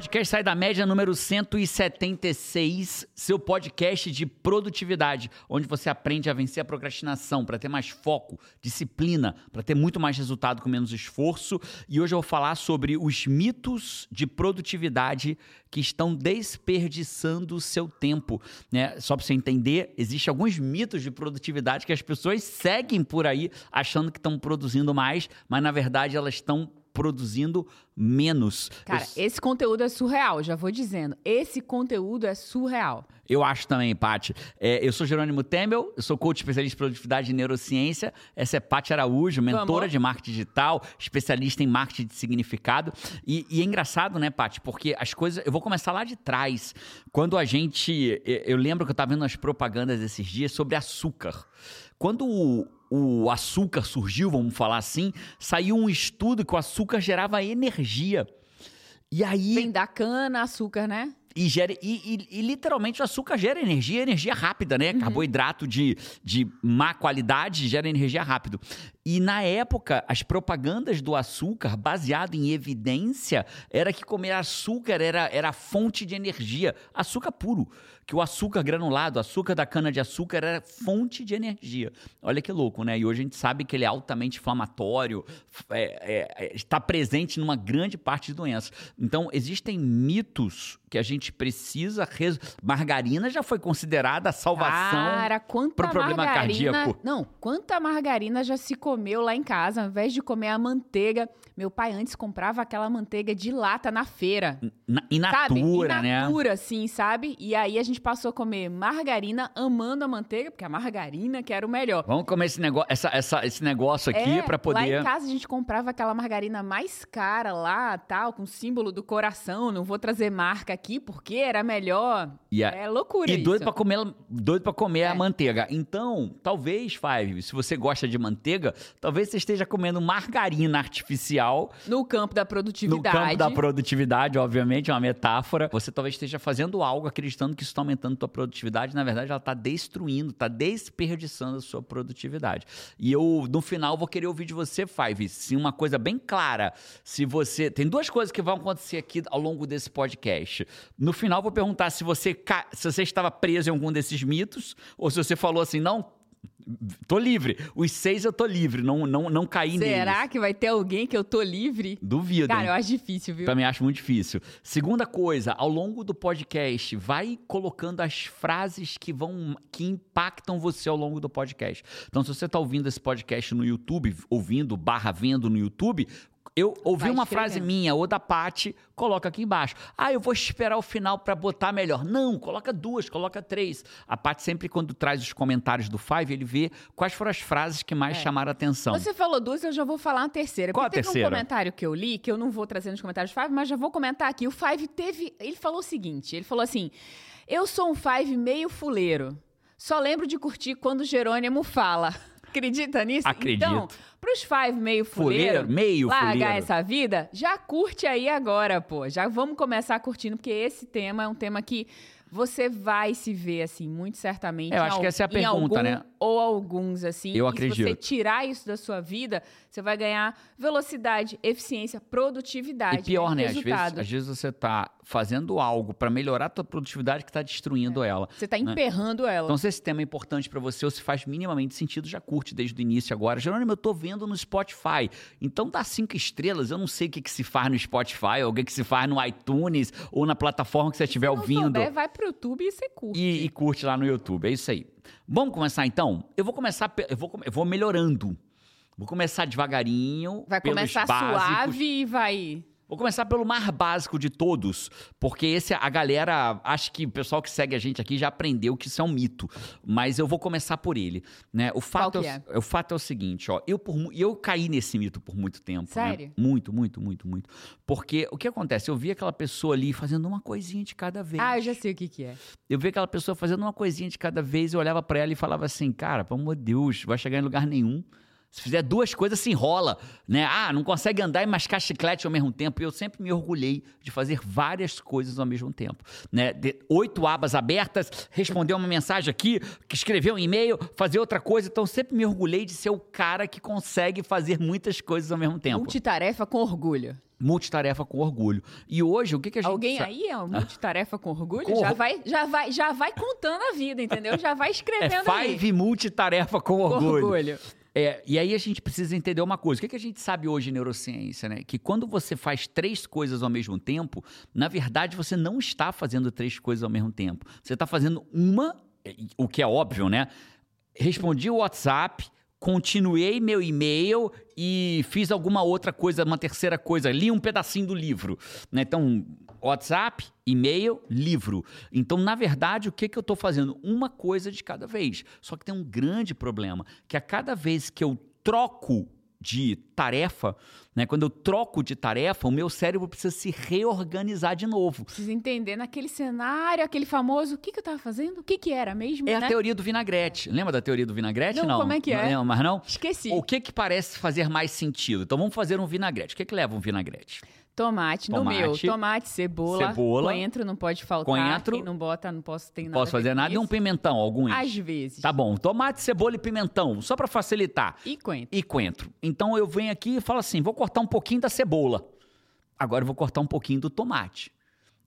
podcast Sai da Média número 176, seu podcast de produtividade, onde você aprende a vencer a procrastinação, para ter mais foco, disciplina, para ter muito mais resultado com menos esforço. E hoje eu vou falar sobre os mitos de produtividade que estão desperdiçando o seu tempo. Né? Só para você entender, existem alguns mitos de produtividade que as pessoas seguem por aí achando que estão produzindo mais, mas na verdade elas estão produzindo menos. Cara, eu... esse conteúdo é surreal, já vou dizendo. Esse conteúdo é surreal. Eu acho também, Paty. É, eu sou Jerônimo Temel, eu sou coach especialista em produtividade e neurociência. Essa é Paty Araújo, mentora Vamos. de marketing digital, especialista em marketing de significado. E, e é engraçado, né, Paty? Porque as coisas. Eu vou começar lá de trás. Quando a gente. Eu lembro que eu estava vendo as propagandas esses dias sobre açúcar. Quando o, o açúcar surgiu, vamos falar assim, saiu um estudo que o açúcar gerava energia. E aí. Vem da cana, açúcar, né? E, gera, e, e, e, literalmente o açúcar gera energia, energia rápida, né? Uhum. Carboidrato de, de má qualidade gera energia rápido. E na época, as propagandas do açúcar, baseado em evidência, era que comer açúcar era, era fonte de energia. Açúcar puro que o açúcar granulado, o açúcar da cana-de-açúcar era fonte de energia. Olha que louco, né? E hoje a gente sabe que ele é altamente inflamatório, é, é, é, está presente numa grande parte de doenças. Então, existem mitos que a gente precisa. Res... Margarina já foi considerada a salvação para o problema cardíaco. Não, quanta margarina já se comeu lá em casa, ao invés de comer a manteiga. Meu pai antes comprava aquela manteiga de lata na feira. Na, in natura, sabe? né? In natura, sim, sabe? E aí a gente gente passou a comer margarina, amando a manteiga, porque a margarina que era o melhor. Vamos comer esse, negócio, essa, essa, esse negócio aqui é, para poder. Lá em casa a gente comprava aquela margarina mais cara lá, tal, com símbolo do coração. Não vou trazer marca aqui porque era melhor. Yeah. É loucura. E isso. doido para comer, doido para comer é. a manteiga. Então, talvez, Five, se você gosta de manteiga, talvez você esteja comendo margarina artificial. No campo da produtividade. No campo da produtividade, obviamente, é uma metáfora. Você talvez esteja fazendo algo acreditando que isso aumentando a tua produtividade, na verdade ela está destruindo, está desperdiçando a sua produtividade. E eu, no final, vou querer ouvir de você, Five, se uma coisa bem clara, se você... Tem duas coisas que vão acontecer aqui ao longo desse podcast. No final, vou perguntar se você, se você estava preso em algum desses mitos, ou se você falou assim, não, Tô livre. Os seis eu tô livre, não, não, não caí Será neles. Será que vai ter alguém que eu tô livre? Duvido. Cara, eu acho difícil, viu? Também acho muito difícil. Segunda coisa, ao longo do podcast, vai colocando as frases que vão que impactam você ao longo do podcast. Então, se você tá ouvindo esse podcast no YouTube, ouvindo barra vendo no YouTube, eu ouvi Vai uma frase minha ou da Pati, coloca aqui embaixo. Ah, eu vou esperar o final para botar melhor. Não, coloca duas, coloca três. A Pati sempre quando traz os comentários do Five, ele vê quais foram as frases que mais é. chamaram a atenção. Você falou duas, eu já vou falar uma terceira. Qual a teve terceira? um comentário que eu li, que eu não vou trazer nos comentários do Five, mas já vou comentar aqui. O Five teve, ele falou o seguinte, ele falou assim: "Eu sou um Five meio fuleiro. Só lembro de curtir quando o Jerônimo fala." Acredita nisso? Acredito. Então, pros five meio fuleiro, fuleiro meio largar fuleiro. essa vida, já curte aí agora, pô. Já vamos começar curtindo, porque esse tema é um tema que você vai se ver, assim, muito certamente. Eu acho que essa é a pergunta, algum, né? Ou alguns, assim. Eu acredito. Se você tirar isso da sua vida, você vai ganhar velocidade, eficiência, produtividade. E pior, né? né? Às vezes, às vezes você tá fazendo algo para melhorar a tua produtividade que tá destruindo é. ela. Você tá né? emperrando ela. Então, se esse tema é importante para você ou se faz minimamente sentido, já curte desde o início agora. Jerônimo, eu tô vendo no Spotify. Então dá cinco estrelas. Eu não sei o que, que se faz no Spotify, ou o que, que se faz no iTunes, ou na plataforma que você estiver ouvindo. Souber, vai pro YouTube e você curte. E, e, curte lá no YouTube. É isso aí. Vamos começar então? Eu vou começar. Eu vou, eu vou melhorando. Vou começar devagarinho. Vai começar básicos. suave e vai. Vou começar pelo mais básico de todos, porque esse a galera, acho que o pessoal que segue a gente aqui já aprendeu que isso é um mito, mas eu vou começar por ele, né? O fato é, é? o fato é o seguinte, ó, eu por eu caí nesse mito por muito tempo, né? Sério? Né? Muito, muito, muito, muito. Porque o que acontece? Eu vi aquela pessoa ali fazendo uma coisinha de cada vez. Ah, eu já sei o que que é. Eu vi aquela pessoa fazendo uma coisinha de cada vez, eu olhava para ela e falava assim: "Cara, pelo amor de Deus, vai chegar em lugar nenhum" Se fizer duas coisas, se enrola, né? Ah, não consegue andar e mascar chiclete ao mesmo tempo. Eu sempre me orgulhei de fazer várias coisas ao mesmo tempo, né? De oito abas abertas, responder uma mensagem aqui, escrever um e-mail, fazer outra coisa. Então, sempre me orgulhei de ser o cara que consegue fazer muitas coisas ao mesmo tempo. Multitarefa com orgulho. Multitarefa com orgulho. E hoje, o que, que a gente Alguém sa- aí é um multitarefa com orgulho? Com Já vai, já vai, já vai contando a vida, entendeu? Já vai É escrevendo aí. five multitarefa com Com orgulho. É, e aí a gente precisa entender uma coisa. O que, que a gente sabe hoje em neurociência, né? Que quando você faz três coisas ao mesmo tempo, na verdade você não está fazendo três coisas ao mesmo tempo. Você está fazendo uma, o que é óbvio, né? Respondi o WhatsApp, continuei meu e-mail e fiz alguma outra coisa, uma terceira coisa, li um pedacinho do livro. Né? Então, WhatsApp, e-mail, livro. Então, na verdade, o que, que eu estou fazendo? Uma coisa de cada vez. Só que tem um grande problema, que a cada vez que eu troco de tarefa, né? Quando eu troco de tarefa, o meu cérebro precisa se reorganizar de novo. Precisa entender naquele cenário, aquele famoso, o que, que eu tava fazendo? O que, que era mesmo? É a né? teoria do vinagrete. Lembra da teoria do vinagrete? Não, Não, como é que Não é? lembra, mas não? Esqueci. O que que parece fazer mais sentido? Então vamos fazer um vinagrete. O que que leva um vinagrete? Tomate, no Tomate. meu. Tomate, cebola. Cebola. Coentro não pode faltar. Coentro. Quem não bota, não posso ter Não nada. posso fazer nada. E um isso. pimentão, alguns? Às vezes. Tá bom. Tomate, cebola e pimentão, só para facilitar. E coentro. E coentro. Então eu venho aqui e falo assim: vou cortar um pouquinho da cebola. Agora eu vou cortar um pouquinho do tomate.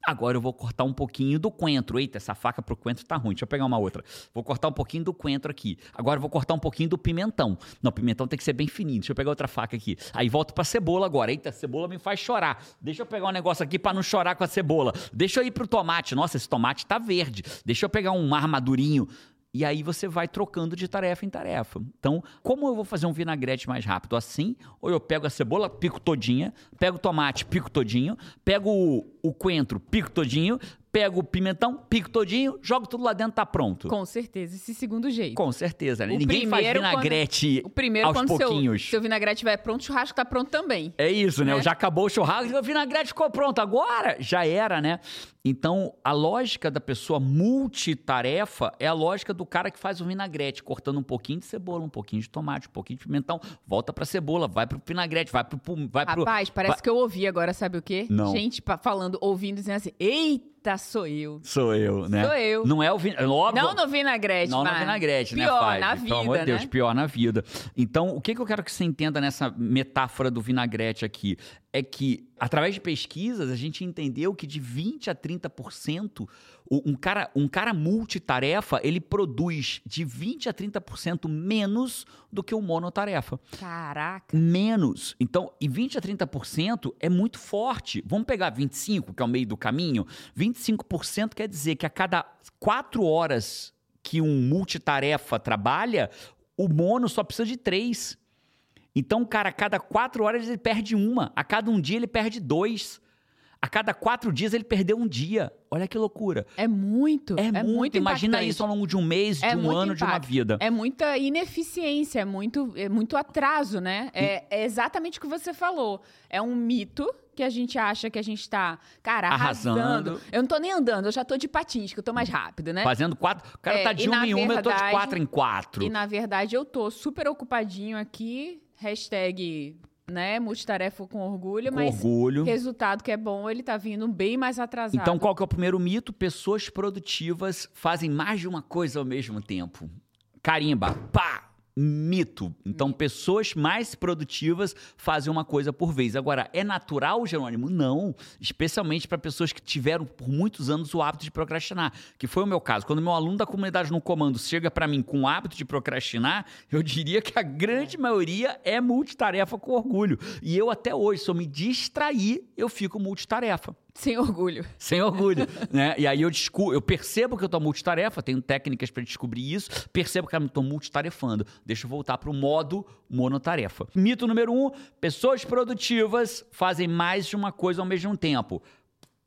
Agora eu vou cortar um pouquinho do coentro. Eita, essa faca pro coentro tá ruim. Deixa eu pegar uma outra. Vou cortar um pouquinho do coentro aqui. Agora eu vou cortar um pouquinho do pimentão. Não, pimentão tem que ser bem fininho. Deixa eu pegar outra faca aqui. Aí volto pra cebola agora. Eita, cebola me faz chorar. Deixa eu pegar um negócio aqui pra não chorar com a cebola. Deixa eu ir pro tomate. Nossa, esse tomate tá verde. Deixa eu pegar um armadurinho. E aí você vai trocando de tarefa em tarefa. Então, como eu vou fazer um vinagrete mais rápido? Assim, ou eu pego a cebola, pico todinha, pego o tomate, pico todinho, pego o, o coentro, pico todinho, pego o pimentão, pico todinho, jogo tudo lá dentro, tá pronto. Com certeza, esse segundo jeito. Com certeza, né? O Ninguém faz primeiro, quando- vinagrete O primeiro, aos quando seu, pouquinhos. seu vinagrete estiver pronto, o churrasco tá pronto também. É isso, né? Né? Já acabou o churrasco, o vinagrete ficou pronto. Agora já era, né? Então, a lógica da pessoa multitarefa é a lógica do cara que faz o vinagrete, cortando um pouquinho de cebola, um pouquinho de tomate, um pouquinho de pimentão, volta pra cebola, vai pro vinagrete, vai pro... Vai pro Rapaz, parece que eu ouvi agora, sabe o quê? Não. Gente falando, ouvindo, dizendo assim, eita, sou eu. Sou eu, né? Sou eu. Não é o vinagrete. Óbvio. Não no vinagrete, Não na mas vinagrete, né, pior Five? na Pelo vida, amor de Deus, né? pior na vida. Então, o que, que eu quero que você entenda nessa metáfora do vinagrete aqui? É que, através de pesquisas, a gente entendeu que de 20% a 30%, o- um cara, um cara multitarefa, ele produz de 20% a 30% menos do que um monotarefa Caraca. menos. Então, e 20 a 30% é muito forte. Vamos pegar 25, que é o meio do caminho. 25% quer dizer que a cada quatro horas que um multitarefa trabalha, o mono só precisa de três. Então, cara, a cada quatro horas ele perde uma. A cada um dia ele perde dois. A cada quatro dias ele perdeu um dia. Olha que loucura. É muito. É, É, muito. Imagina impactante. isso ao longo de um mês, de É um muito ano, de uma impacto. vida. É muita ineficiência, é muito, é muito atraso, né? É, é exatamente o que você falou. É um mito que a gente acha que a gente tá, cara, arrasando. Arrasando. Eu não tô nem andando, eu já tô de patins, que eu tô mais rápido, né? Fazendo quatro. O cara É, tá de uma em uma, eu tô de quatro em quatro. E na verdade eu tô super ocupadinho aqui, hashtag, né, multitarefa com orgulho, Com mas orgulho. resultado que é bom, ele tá vindo bem mais atrasado. Então, qual que é o primeiro mito? Pessoas produtivas fazem mais de uma coisa ao mesmo tempo. Carimba, pá! Mito. Então, pessoas mais produtivas fazem uma coisa por vez. Agora, é natural, Jerônimo? Não. Especialmente para pessoas que tiveram por muitos anos o hábito de procrastinar, que foi o meu caso. Quando meu aluno da comunidade no comando chega para mim com o hábito de procrastinar, eu diria que a grande maioria é multitarefa com orgulho. E eu até hoje, se eu me distrair, eu fico multitarefa. Sem orgulho. Sem orgulho, né? E aí eu, descu eu percebo que eu tô multitarefa, tenho técnicas para descobrir isso, percebo que eu tô multitarefando. Deixa eu voltar pro modo monotarefa. Mito número um, pessoas produtivas fazem mais de uma coisa ao mesmo tempo.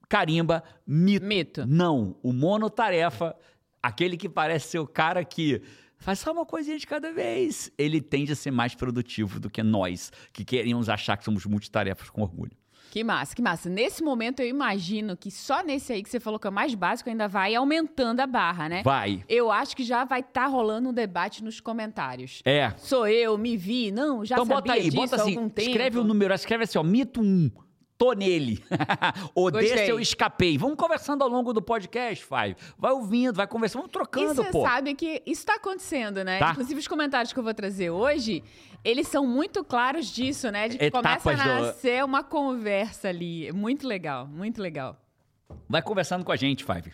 Carimba, mito. Mito. Não, o monotarefa, aquele que parece ser o cara que faz só uma coisinha de cada vez, ele tende a ser mais produtivo do que nós, que queremos achar que somos multitarefas com orgulho. Que massa, que massa. Nesse momento eu imagino que só nesse aí que você falou que é o mais básico ainda vai aumentando a barra, né? Vai. Eu acho que já vai estar tá rolando um debate nos comentários. É. Sou eu, me vi, não, já então sabia bota aí, disso bota assim, algum tempo. escreve o número, escreve assim, ó, mito 1. Tô nele. Ou desse eu escapei. Vamos conversando ao longo do podcast, Five. Vai ouvindo, vai conversando, vamos E trocando, você pô. sabe que isso está acontecendo, né? Tá. Inclusive, os comentários que eu vou trazer hoje, eles são muito claros disso, né? De que Etapas começa a do- nascer uma conversa ali. Muito legal, muito legal. Vai conversando com a gente, Five.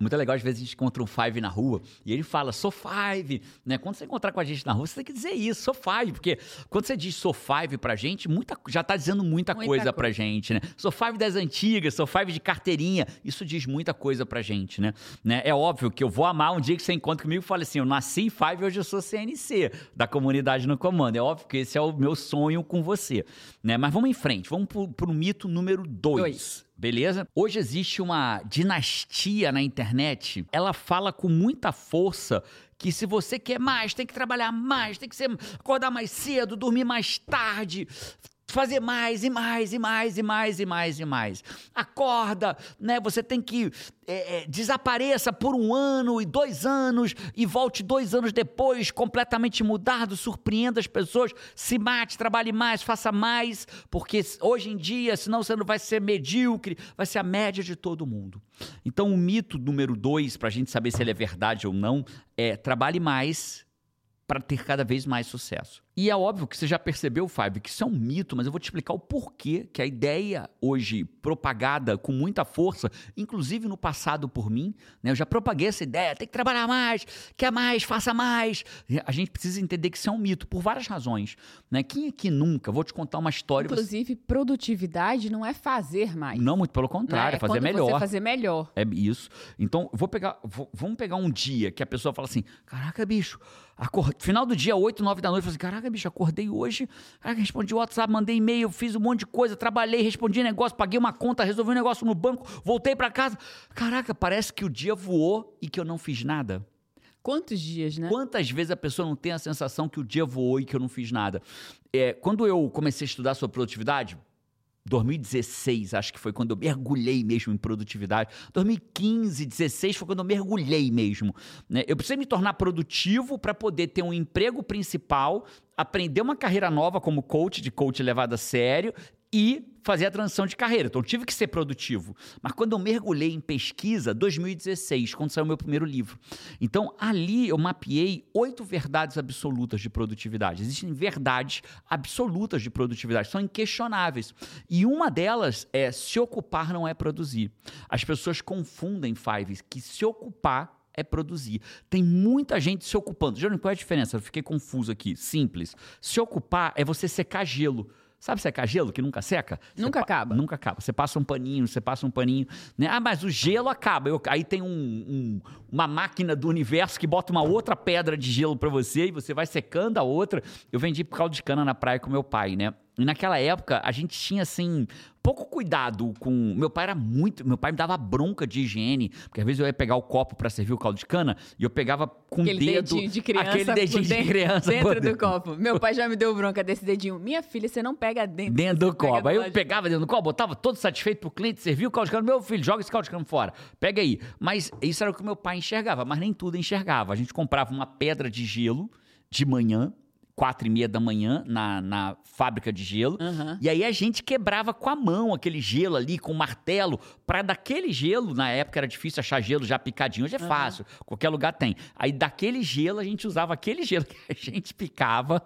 Muito legal, às vezes a gente encontra um Five na rua e ele fala, sou Five, né? Quando você encontrar com a gente na rua, você tem que dizer isso, sou Five, porque quando você diz sou Five pra gente, muita, já tá dizendo muita, Muita coisa coisa. pra gente, né? Sou Five das antigas, sou Five de carteirinha, isso diz muita coisa pra gente, né? né? É óbvio que eu vou amar um dia que você encontra comigo e fala assim, eu nasci em Five, hoje eu sou CNC, da comunidade no comando. É óbvio que esse é o meu sonho com você, né? Mas vamos em frente, vamos pro, pro mito número dois. Dois. Beleza? Hoje existe uma dinastia na internet. Ela fala com muita força que se você quer mais, tem que trabalhar mais, tem que ser, acordar mais cedo, dormir mais tarde, fazer mais e mais e mais e mais e mais e mais. Acorda, né? Você tem que é, é, desapareça por um ano e dois anos e volte dois anos depois completamente mudado, surpreenda as pessoas, se mate, trabalhe mais, faça mais, porque hoje em dia, senão você não vai ser medíocre, vai ser a média de todo mundo. Então, o mito número dois, para a gente saber se ele é verdade ou não, é trabalhe mais para ter cada vez mais sucesso. E é óbvio que você já percebeu, Five, que isso é um mito, mas eu vou te explicar o porquê que a ideia hoje propagada com muita força, inclusive no passado por mim, né? Eu já propaguei essa ideia, tem que trabalhar mais, quer mais, faça mais. A gente precisa entender que isso é um mito por várias razões, né? Quem aqui nunca, vou te contar uma história, você- Inclusive, produtividade não é fazer mais. não muito pelo contrário, É é fazer melhor. Você fazer melhor. É isso. Então, vou pegar. vou- vamos pegar um dia que a pessoa fala assim: caraca, bicho, final do dia, 8, 9 da noite, eu falo assim: caraca, bicho, acordei hoje, caraca, respondi o WhatsApp, mandei e-mail, fiz um monte de coisa, trabalhei, respondi negócio, paguei uma conta, resolvi um negócio no banco, voltei pra casa. Caraca, parece que o dia voou e que eu não fiz nada. Quantos dias, né? Quantas vezes a pessoa não tem a sensação que o dia voou e que eu não fiz nada? É, quando eu comecei a estudar sobre produtividade, 2016, acho que foi quando eu mergulhei mesmo em produtividade. 2015, 16 foi quando eu mergulhei mesmo. né? Eu precisei me tornar produtivo para poder ter um emprego principal, aprender uma carreira nova como coach, de coach levado a sério e fazer a transição de carreira. Então, tive que ser produtivo. Mas quando eu mergulhei em pesquisa, 2016, quando saiu meu primeiro livro. Então, ali eu mapeei oito verdades absolutas de produtividade. Existem verdades absolutas de produtividade, são inquestionáveis. E uma delas é se ocupar não é produzir. As pessoas confundem, Five, que se ocupar é produzir. Tem muita gente se ocupando. Jânio, qual é a diferença? Eu fiquei confuso aqui. Simples. Se ocupar é você secar gelo. Sabe secar gelo que nunca seca? Você Nunca acaba. Nunca acaba. Você passa um paninho, você passa um paninho. Né? Ah, mas o gelo acaba. Eu- aí tem um- um- uma máquina do universo que bota uma outra pedra de gelo pra você e você vai secando a outra. Eu vendi caldo de cana na praia com meu pai, né? E naquela época a gente tinha assim pouco cuidado com. Meu pai era muito. Meu pai me dava bronca de higiene, porque às vezes eu ia pegar o copo pra servir o caldo de cana e eu pegava com o Aquele dedo. dedinho de criança. aquele dedinho de dentro- criança Dentro do dentro. copo. Meu pai já me deu bronca desse dedinho. Minha filha, você não pega dentro. Dentro do copo. Aí eu de pegava dentro do copo, botava todo satisfeito pro cliente, servia o caldo de cana. Meu filho, joga esse caldo de cana fora. Pega aí. Mas isso era o que meu pai enxergava, mas nem tudo enxergava. A gente comprava uma pedra de gelo de manhã, quatro e meia da manhã, na, na fábrica de gelo. Aham. E aí a gente quebrava com a mão aquele gelo ali, com o martelo, para daquele gelo, na época era difícil achar gelo já picadinho, hoje é fácil, qualquer lugar tem. Aí daquele gelo a gente usava aquele gelo que a gente picava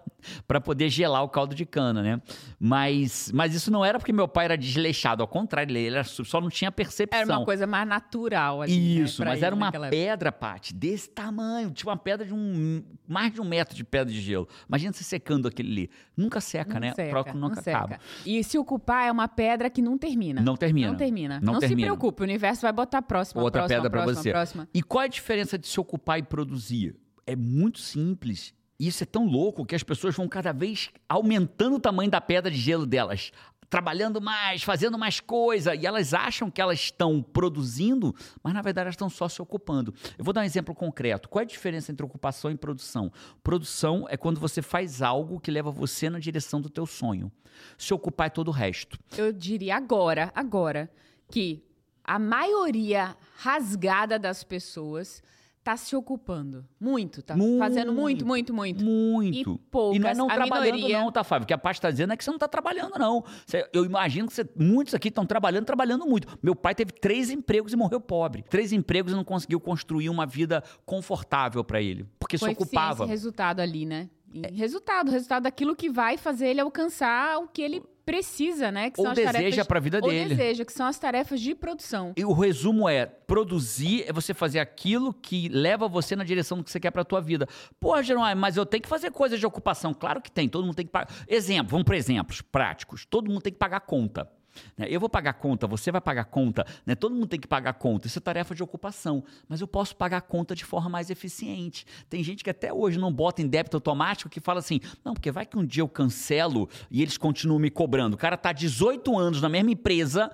para poder gelar o caldo de cana, né? Mas, mas isso não era porque meu pai era desleixado, ao contrário, ele era, só não tinha percepção. Era uma coisa mais natural ali. né, Isso, pra mas ele era uma naquela pedra, Paty, desse tamanho. Tinha uma pedra de um. mais de um metro de pedra de gelo. Imagina secando aquele ali. Nunca seca, Não né? seca, o próprio nunca não seca. acaba. E se ocupar é uma pedra que não termina. Não termina. Não termina. Não Não, se termina. preocupe, o universo vai botar a próxima, Outra próxima, pedra próxima, você. próxima. E qual é a diferença de se ocupar e produzir? É muito simples. Isso é tão louco que as pessoas vão cada vez aumentando o tamanho da pedra de gelo delas. Trabalhando mais, fazendo mais coisa, e elas acham que elas estão produzindo, mas na verdade elas estão só se ocupando. Eu vou dar um exemplo concreto. Qual é a diferença entre ocupação e produção? Produção é quando você faz algo que leva você na direção do teu sonho. Se ocupar é todo o resto. Eu diria agora, agora, que a maioria rasgada das pessoas tá se ocupando. Muito, tá Muito. fazendo muito, muito, muito. Muito. E poucas, E não é não trabalhando, minoria- não, tá, Fábio? O que a parte está dizendo é que você não está trabalhando, não. Você- eu imagino que você- muitos aqui estão trabalhando, trabalhando muito. Meu pai teve três empregos e morreu pobre. Três empregos e não conseguiu construir uma vida confortável para ele. Porque se ocupava. esse resultado ali, né? E Resultado, resultado daquilo que vai fazer ele alcançar o que ele precisa, né? Que Ou são as deseja tarefas, para a vida ou dele. deseja, que são as tarefas de produção. E o resumo é: produzir é você fazer aquilo que leva você na direção do que você quer pra tua vida. Pô, Jerônimo, mas eu tenho que fazer coisas de ocupação. Claro que tem, todo mundo tem que pagar. Exemplo, vamos para exemplos práticos. Todo mundo tem que pagar conta. Né? Eu vou pagar conta, você vai pagar conta, né? todo mundo tem que pagar conta. Isso é tarefa de ocupação. Mas eu posso pagar conta de forma mais eficiente. Tem gente que até hoje não bota em débito automático que fala assim: não, porque vai que um dia eu cancelo e eles continuam me cobrando. O cara tá 18 anos na mesma empresa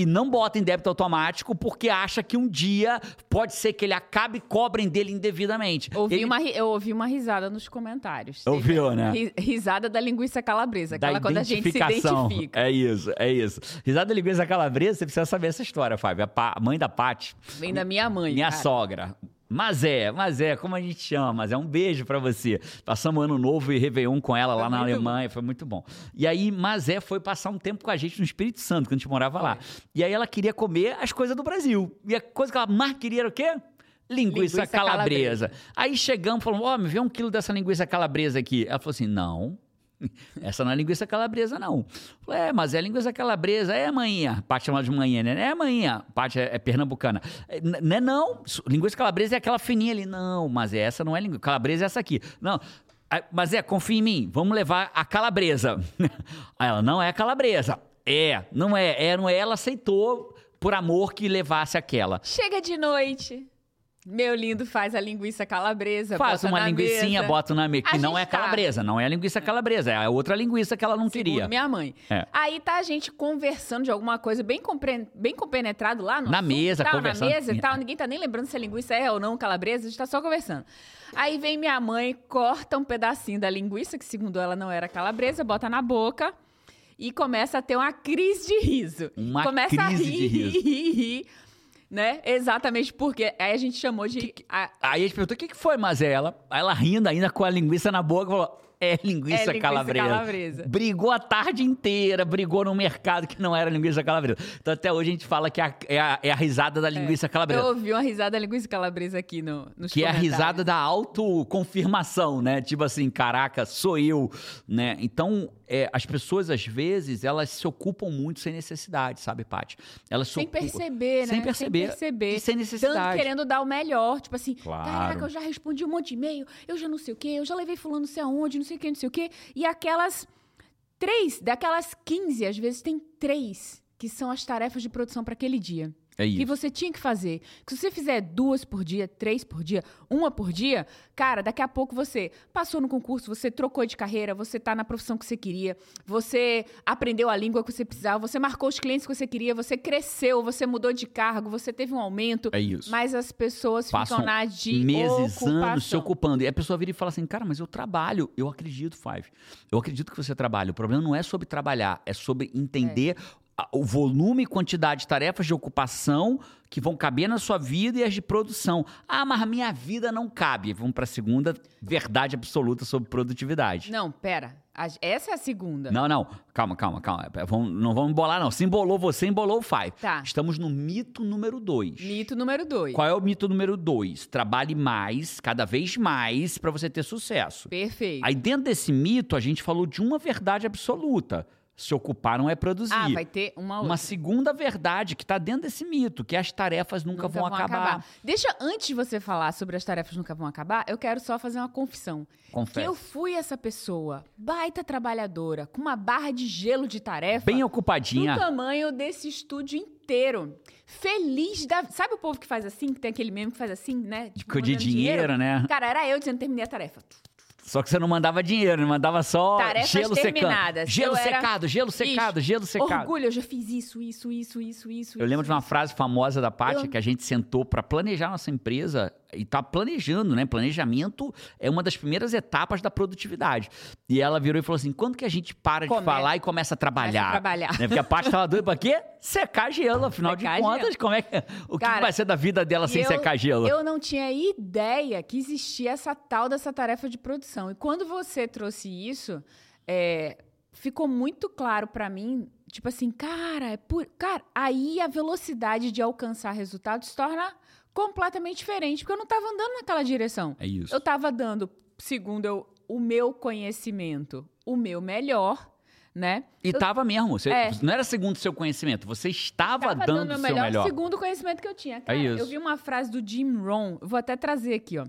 e não bota em débito automático porque acha que um dia pode ser que ele acabe e cobrem dele indevidamente. Ouvi Ele- uma, eu ouvi uma risada nos comentários. Ouviu, né? ri- Risada da linguiça calabresa, da aquela quando a gente se identifica. É isso, é isso. Risada da linguiça calabresa, você precisa saber essa história, Fábio. A, pa- a mãe da Paty, Vem da minha mãe. minha cara. sogra. Mas é, mas é, como a gente chama, mas é um beijo pra você. Passamos ano novo e Réveillon com ela lá Foi na muito Alemanha, foi muito bom. E aí, Mazé foi passar um tempo com a gente no Espírito Santo, quando a gente morava lá. E aí ela queria comer as coisas do Brasil. E a coisa que ela mais queria era o quê? Linguiça, Linguiça calabresa. Aí chegamos, falamos, ó, me vê um quilo dessa linguiça calabresa aqui. Ela falou assim, não, essa não é linguiça calabresa, não. Falei, é, mas é linguiça calabresa. É, manhinha. Paty chama de manhinha, né? É, manhinha. Paty é, é pernambucana. É, n- Não é, não. Linguiça calabresa é aquela fininha ali. Não, mas essa não é linguiça. Calabresa é essa aqui. Não. Mas é, confia em mim. Vamos levar a calabresa. Ela, não é calabresa. É, não é. É, não é. Ela aceitou por amor que levasse aquela. Chega de noite. Meu lindo faz a linguiça calabresa. Faz uma na linguicinha, mesa. bota na mesa. A Que não é tá- calabresa, não é a linguiça calabresa, é a outra linguiça que ela não Segundo queria. minha mãe. É. Aí tá a gente conversando de alguma coisa bem, compre... bem compenetrado lá no Na assunto, mesa, tal, conversando. Na mesa e tal. Ninguém tá nem lembrando se a linguiça é ou não calabresa, a gente tá só conversando. Aí vem minha mãe, corta um pedacinho da linguiça, que segundo ela não era calabresa, bota na boca e começa a ter uma crise de riso. Uma começa a crise rir, de riso. rir, rir, rir, né? Exatamente porque aí a gente chamou de... a- Aí a gente perguntou, o que, que foi, mas ela, ela rindo ainda com a linguiça na boca, falou, é linguiça, É linguiça calabresa. calabresa. Brigou a tarde inteira, brigou no mercado que não era linguiça calabresa. Então até hoje a gente fala que é a, é a, é a risada da linguiça calabresa. Eu ouvi uma risada da linguiça calabresa aqui no, nos Que é a risada da autoconfirmação, né? Tipo assim, caraca, sou eu, né? Então, é, as pessoas, às vezes, elas se ocupam muito sem necessidade, sabe, Paty? Elas se Sem ocupam- perceber, né? Sem perceber. Sem perceber. E sem necessidade. Tanto querendo dar o melhor. Tipo assim, Claro. caraca, eu já respondi um monte de e-mail, eu já não sei o quê, eu já levei fulano não sei aonde, não sei o quê, não sei o quê. E aquelas três, daquelas 15, às vezes tem três que são as tarefas de produção para aquele dia. É Que isso. você tinha que fazer. Que se você fizer duas por dia, três por dia, uma por dia, cara, daqui a pouco você passou no concurso, você trocou de carreira, você tá na profissão que você queria, você aprendeu a língua que você precisava, você marcou os clientes que você queria, você cresceu, você mudou de cargo, você teve um aumento. É isso. Mas as pessoas Passam ficam na de meses, ocupação. anos se ocupando. E a pessoa vira e fala assim, cara, mas eu trabalho. Eu acredito, Five. Eu acredito que você trabalha. O problema não é sobre trabalhar, é sobre entender a- o volume e quantidade de tarefas de ocupação que vão caber na sua vida e as de produção. Ah, mas a minha vida não cabe. Vamos para a segunda verdade absoluta sobre produtividade. Não, pera. Essa é a segunda. Não, não. Calma, calma, calma. Vamos- não vamos embolar, não. Se embolou você, embolou o Five. Tá. Estamos no mito número dois. Mito número dois. Qual é o mito número dois? Trabalhe mais, cada vez mais, para você ter sucesso. Perfeito. Aí dentro desse mito, a gente falou de uma verdade absoluta. Se ocupar não é produzir. Ah, vai ter uma outra. Uma segunda verdade que está dentro desse mito, que as tarefas nunca, vão, acabar. Deixa, antes de você falar sobre as tarefas nunca vão acabar, eu quero só fazer uma confissão. Que Confesso. eu fui essa pessoa, baita trabalhadora, com uma barra de gelo de tarefa. Bem do ocupadinha. tamanho desse estúdio inteiro. Feliz da. Sabe o povo que faz assim? Que tem aquele meme que faz assim, né? Tipo, de mandando dinheiro, né? Cara, era eu dizendo terminei a tarefa. Só que você não mandava dinheiro, não mandava só Tarefas gelo secando. Gelo era- secado, gelo secado, gelo secado. Orgulho, eu já fiz isso, isso, isso, isso, isso. Eu lembro de uma isso. frase famosa da Paty Eu- que a gente sentou para planejar nossa empresa e tá planejando, né? Planejamento é uma das primeiras etapas da produtividade. E ela virou e falou assim: quando que a gente para de Come- falar e começa a trabalhar? Começa a trabalhar. Né? Porque a Paty tava doida pra quê? Secar gelo, afinal Secar de contas, gelo. como é que, o que Cara, vai ser da vida dela sem eu- secar gelo? Eu não tinha ideia que existia essa tal dessa tarefa de produção. E quando você trouxe isso, é, ficou muito claro pra mim, tipo assim, cara, é por, cara, aí a velocidade de alcançar resultados se torna completamente diferente, porque eu não estava andando naquela direção. É isso. Eu estava dando, segundo eu, o meu conhecimento, o meu melhor, né? E tava mesmo. Você, É. Não era segundo o seu conhecimento, você estava Tava dando o seu melhor. segundo o conhecimento que eu tinha. Cara, isso. eu vi uma frase do Jim Rohn, eu vou até trazer aqui, ó.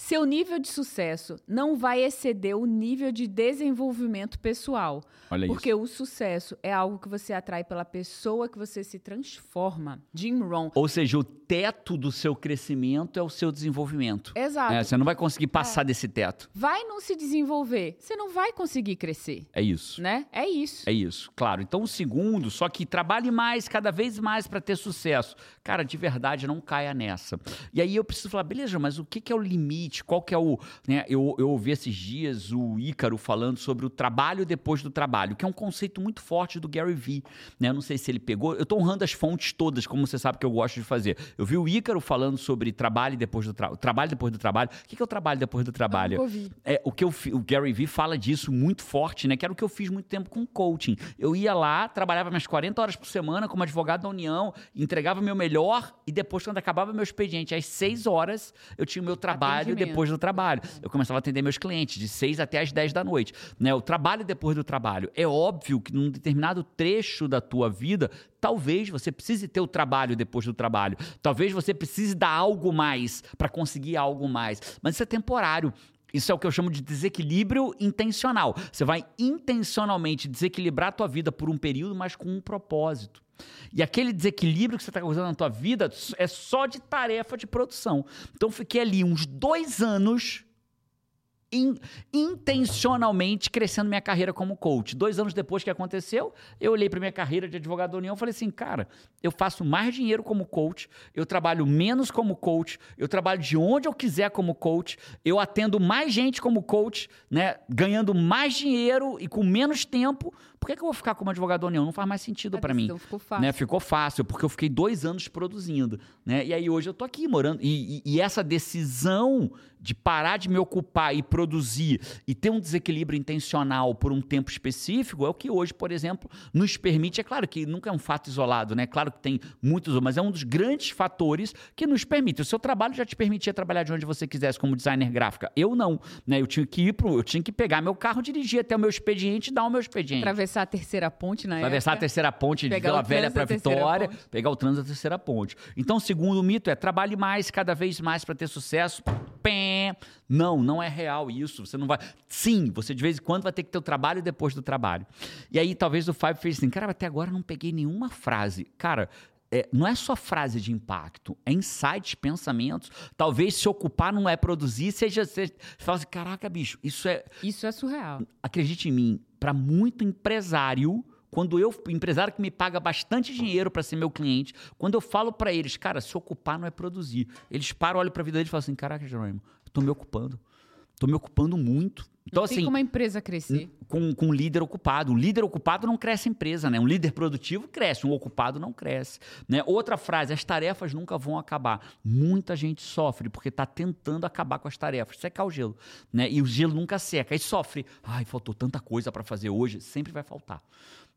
Seu nível de sucesso não vai exceder o nível de desenvolvimento pessoal, Olha porque o sucesso é algo que você atrai pela pessoa que você se transforma. Jim Rohn. Ou seja, o teto do seu crescimento é o seu desenvolvimento. Exato. É, você não vai conseguir passar desse teto. Vai não se desenvolver, você não vai conseguir crescer, É isso. né? É isso. É isso, claro. Então, o segundo, só que trabalhe mais, cada vez mais para ter sucesso. Cara, de verdade, não caia nessa. E aí eu preciso falar, beleza, mas o que, que é o limite? Qual que é o. Né? Eu, eu ouvi esses dias o Ícaro falando sobre o trabalho depois do trabalho, que é um conceito muito forte do Gary Vee. Né? Eu não sei se ele pegou. Eu estou honrando as fontes todas, como você sabe que eu gosto de fazer. Eu vi o Ícaro falando sobre trabalho depois do trabalho. Trabalho depois do trabalho. O que, que é o trabalho depois do trabalho? nunca ouvi. É, o que eu fi- o Gary Vee fala disso muito forte, né? Que era o que eu fiz muito tempo com coaching. Eu ia lá, trabalhava minhas 40 horas por semana como advogado da União, entregava o meu melhor e depois, quando acabava meu expediente, às 6 horas, eu tinha o meu trabalho. Depois do trabalho. Eu começava a atender meus clientes de 6 até às 10 da noite. Né? O trabalho depois do trabalho. É óbvio que num determinado trecho da tua vida, talvez você precise ter o trabalho depois do trabalho. Talvez você precise dar algo mais para conseguir algo mais. Mas isso é temporário. Isso é o que eu chamo de desequilíbrio intencional. Você vai intencionalmente desequilibrar a tua vida por um período, mas com um propósito. E aquele desequilíbrio que você está causando na tua vida é só de tarefa de produção. Então, fiquei ali uns dois anos in- intencionalmente crescendo minha carreira como coach. Dois anos depois que aconteceu, eu olhei para minha carreira de advogado da União e falei assim, cara, eu faço mais dinheiro como coach, eu trabalho menos como coach, eu trabalho de onde eu quiser como coach, eu atendo mais gente como coach, né, ganhando mais dinheiro e com menos tempo. Por que, que eu vou ficar como advogado da União? Não faz mais sentido para mim decisão ficou fácil. né? Ficou fácil, porque eu fiquei dois anos produzindo, né? E aí hoje eu tô aqui morando. E, e- e essa decisão de parar de me ocupar e produzir e ter um desequilíbrio intencional por um tempo específico é o que hoje, por exemplo, nos permite. É claro que nunca é um fato isolado, né? Claro que tem muitos, mas é um dos grandes fatores que nos permite. O seu trabalho já te permitia trabalhar de onde você quisesse como designer gráfica. Eu não, né? Eu tinha que ir pro, eu tinha que pegar meu carro, dirigir até o meu expediente e dar o meu expediente. Atravessar a terceira ponte na Atravessar a época. terceira ponte de Vila o Velha para Vitória, pegar o trânsito da terceira ponte. Então, o segundo mito é trabalhe mais, cada vez mais para ter sucesso. Pé. Não, não é real isso. Você não vai. Sim, você de vez em quando vai ter que ter o trabalho depois do trabalho. E aí, talvez o Fábio fez assim, cara, até agora eu não peguei nenhuma frase. Cara. É, não é só frase de impacto, é insights, pensamentos. Talvez se ocupar não é produzir, seja. Você fala assim: caraca, bicho, isso é Isso é surreal. acredite em mim, para muito empresário, quando eu, empresário que me paga bastante dinheiro para ser meu cliente, quando eu falo para eles, cara, se ocupar não é produzir. Eles param, olham para a vida deles e falam assim: caraca, Jerônimo, eu tô me ocupando. Tô me ocupando muito. Então, Não tem assim, como a empresa crescer. com, com um líder ocupado. Um líder ocupado não cresce a empresa, né? Um líder produtivo cresce, um ocupado não cresce. Né? Outra frase, as tarefas nunca vão acabar. Muita gente sofre porque está tentando acabar com as tarefas, secar o gelo. Né? E o gelo nunca seca, aí sofre. Ai, faltou tanta coisa para fazer hoje, sempre vai faltar.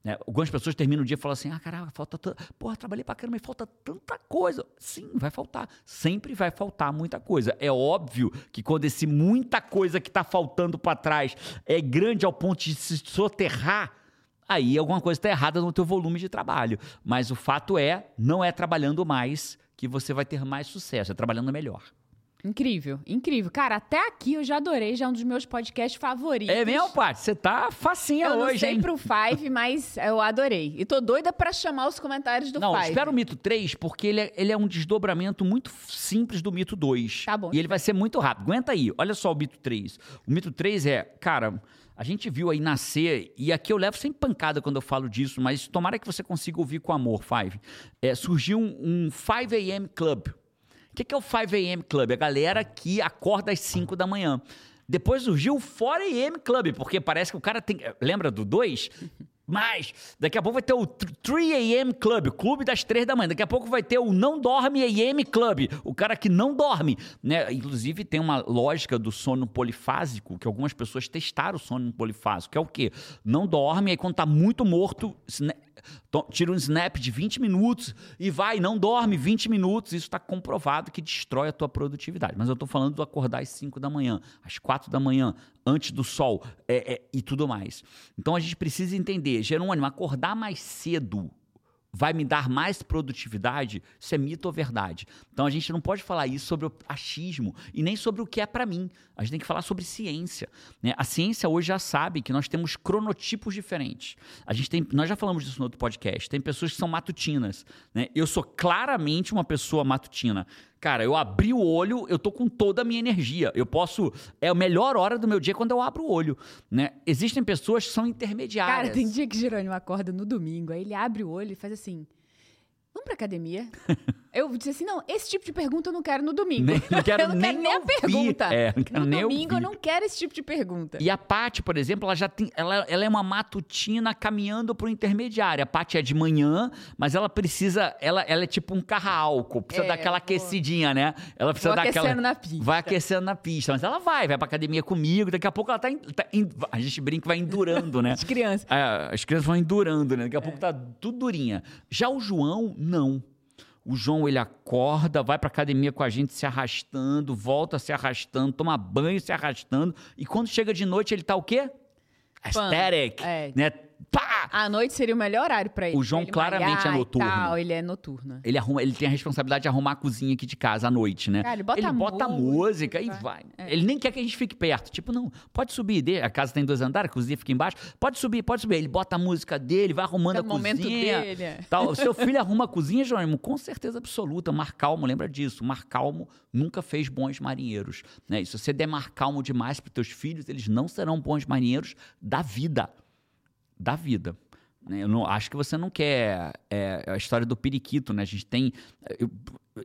Né? Algumas pessoas terminam o dia e falam assim: ah, caraca, falta tanta. Porra, trabalhei pra caramba e falta tanta coisa. Sim, vai faltar. Sempre vai faltar muita coisa. É óbvio que quando esse muita coisa que tá faltando para trás é grande ao ponto de se soterrar, aí alguma coisa está errada no teu volume de trabalho. Mas o fato é, não é trabalhando mais que você vai ter mais sucesso, é trabalhando melhor. Incrível, incrível. Cara, até aqui eu já adorei, já é um dos meus podcasts favoritos. É mesmo, Paty? Você tá facinha eu hoje, não sei hein? pro Five, mas eu adorei. E tô doida pra chamar os comentários do Não, Five. espera o mito 3, porque ele é, ele é um desdobramento muito simples do mito 2. Tá bom, E ele vai ser muito rápido. Aguenta aí, olha só o mito 3. O mito 3 é, cara, a gente viu aí nascer, e aqui eu levo sem pancada quando eu falo disso, mas tomara que você consiga ouvir com amor, Five. É, surgiu um, um 5 a.m. Club. O que, que é o 5 a.m. Club? A galera que acorda às 5 da manhã. Depois surgiu o 4 a.m. Club, porque parece que o cara tem. Lembra do 2? Mas daqui a pouco vai ter o 3 a.m. Club, o clube das 3 da manhã. Daqui a pouco vai ter o Não Dorme a.m. Club, o cara que não dorme. Né? Inclusive, tem uma lógica do sono polifásico, que algumas pessoas testaram o sono polifásico, que é o quê? Não dorme, aí quando tá muito morto, to- tira um snap de 20 minutos e vai, não dorme 20 minutos. Isso está comprovado que destrói a tua produtividade. Mas eu tô falando do acordar às 5 da manhã, às 4 da manhã, antes do sol é, é, e tudo mais. Então a gente precisa entender, Jerônimo, acordar mais cedo vai me dar mais produtividade? Isso é mito ou verdade? Então a gente não pode falar isso sobre o achismo e nem sobre o que é para mim. A gente tem que falar sobre ciência. né? A ciência hoje já sabe que nós temos cronotipos diferentes. A gente tem, nós já falamos disso no outro podcast. Tem pessoas que são matutinas. né? Eu sou claramente uma pessoa matutina. Cara, eu abri o olho, eu tô com toda a minha energia. Eu posso. É a melhor hora do meu dia quando eu abro o olho. Né? Existem pessoas que são intermediárias. Cara, tem dia que Jerônimo acorda no domingo, aí ele abre o olho e faz assim: Vamos pra academia? eu disse assim: não, esse tipo de pergunta eu não quero no domingo. Nem- não quero eu não nem quero nem a ouvir. pergunta. É, não quero no nem domingo eu ouvir. não quero esse tipo de pergunta. E a Paty, por exemplo, ela já tem. Ela, ela é uma matutina caminhando pro intermediário. A Paty é de manhã, mas ela precisa. Ela, ela é tipo um carro a álcool. Precisa É, dar aquela aquecidinha, né? Ela precisa dar aquecendo aquela. na pista. Vai aquecendo na pista. Mas ela vai, vai pra academia comigo. Daqui a pouco ela tá. em- tá em- a gente brinca vai endurando, né? As crianças. É, as crianças vão endurando, né? Daqui a pouco tá tudo durinha. Já o João, não. O João, ele acorda, vai pra academia com a gente se arrastando, volta se arrastando, toma banho se arrastando. E quando chega de noite, ele tá o quê? Aesthetic. É. Né? Pá! À noite seria o melhor horário pra ele. O João ele claramente é noturno. Tal, ele é noturno. Ele, arruma, ele tem a responsabilidade de arrumar a cozinha aqui de casa à noite, né? Cara, ele bota bota música, música e vai. vai. É. Ele nem quer que a gente fique perto. Tipo, não, pode subir. A casa tem dois andares, a cozinha fica embaixo. Pode subir, pode subir. Ele bota a música dele, vai arrumando É a o momento cozinha. dele. é. Tal. Seu filho arruma a cozinha, Jerônimo, com certeza absoluta. Mar Calmo, lembra disso. Mar Calmo nunca fez bons marinheiros. Né? E se você der Mar Calmo demais para teus filhos, eles não serão bons marinheiros da vida. Da vida. né? Eu não, acho que você não quer é, a história do periquito, né? A gente tem. Eu,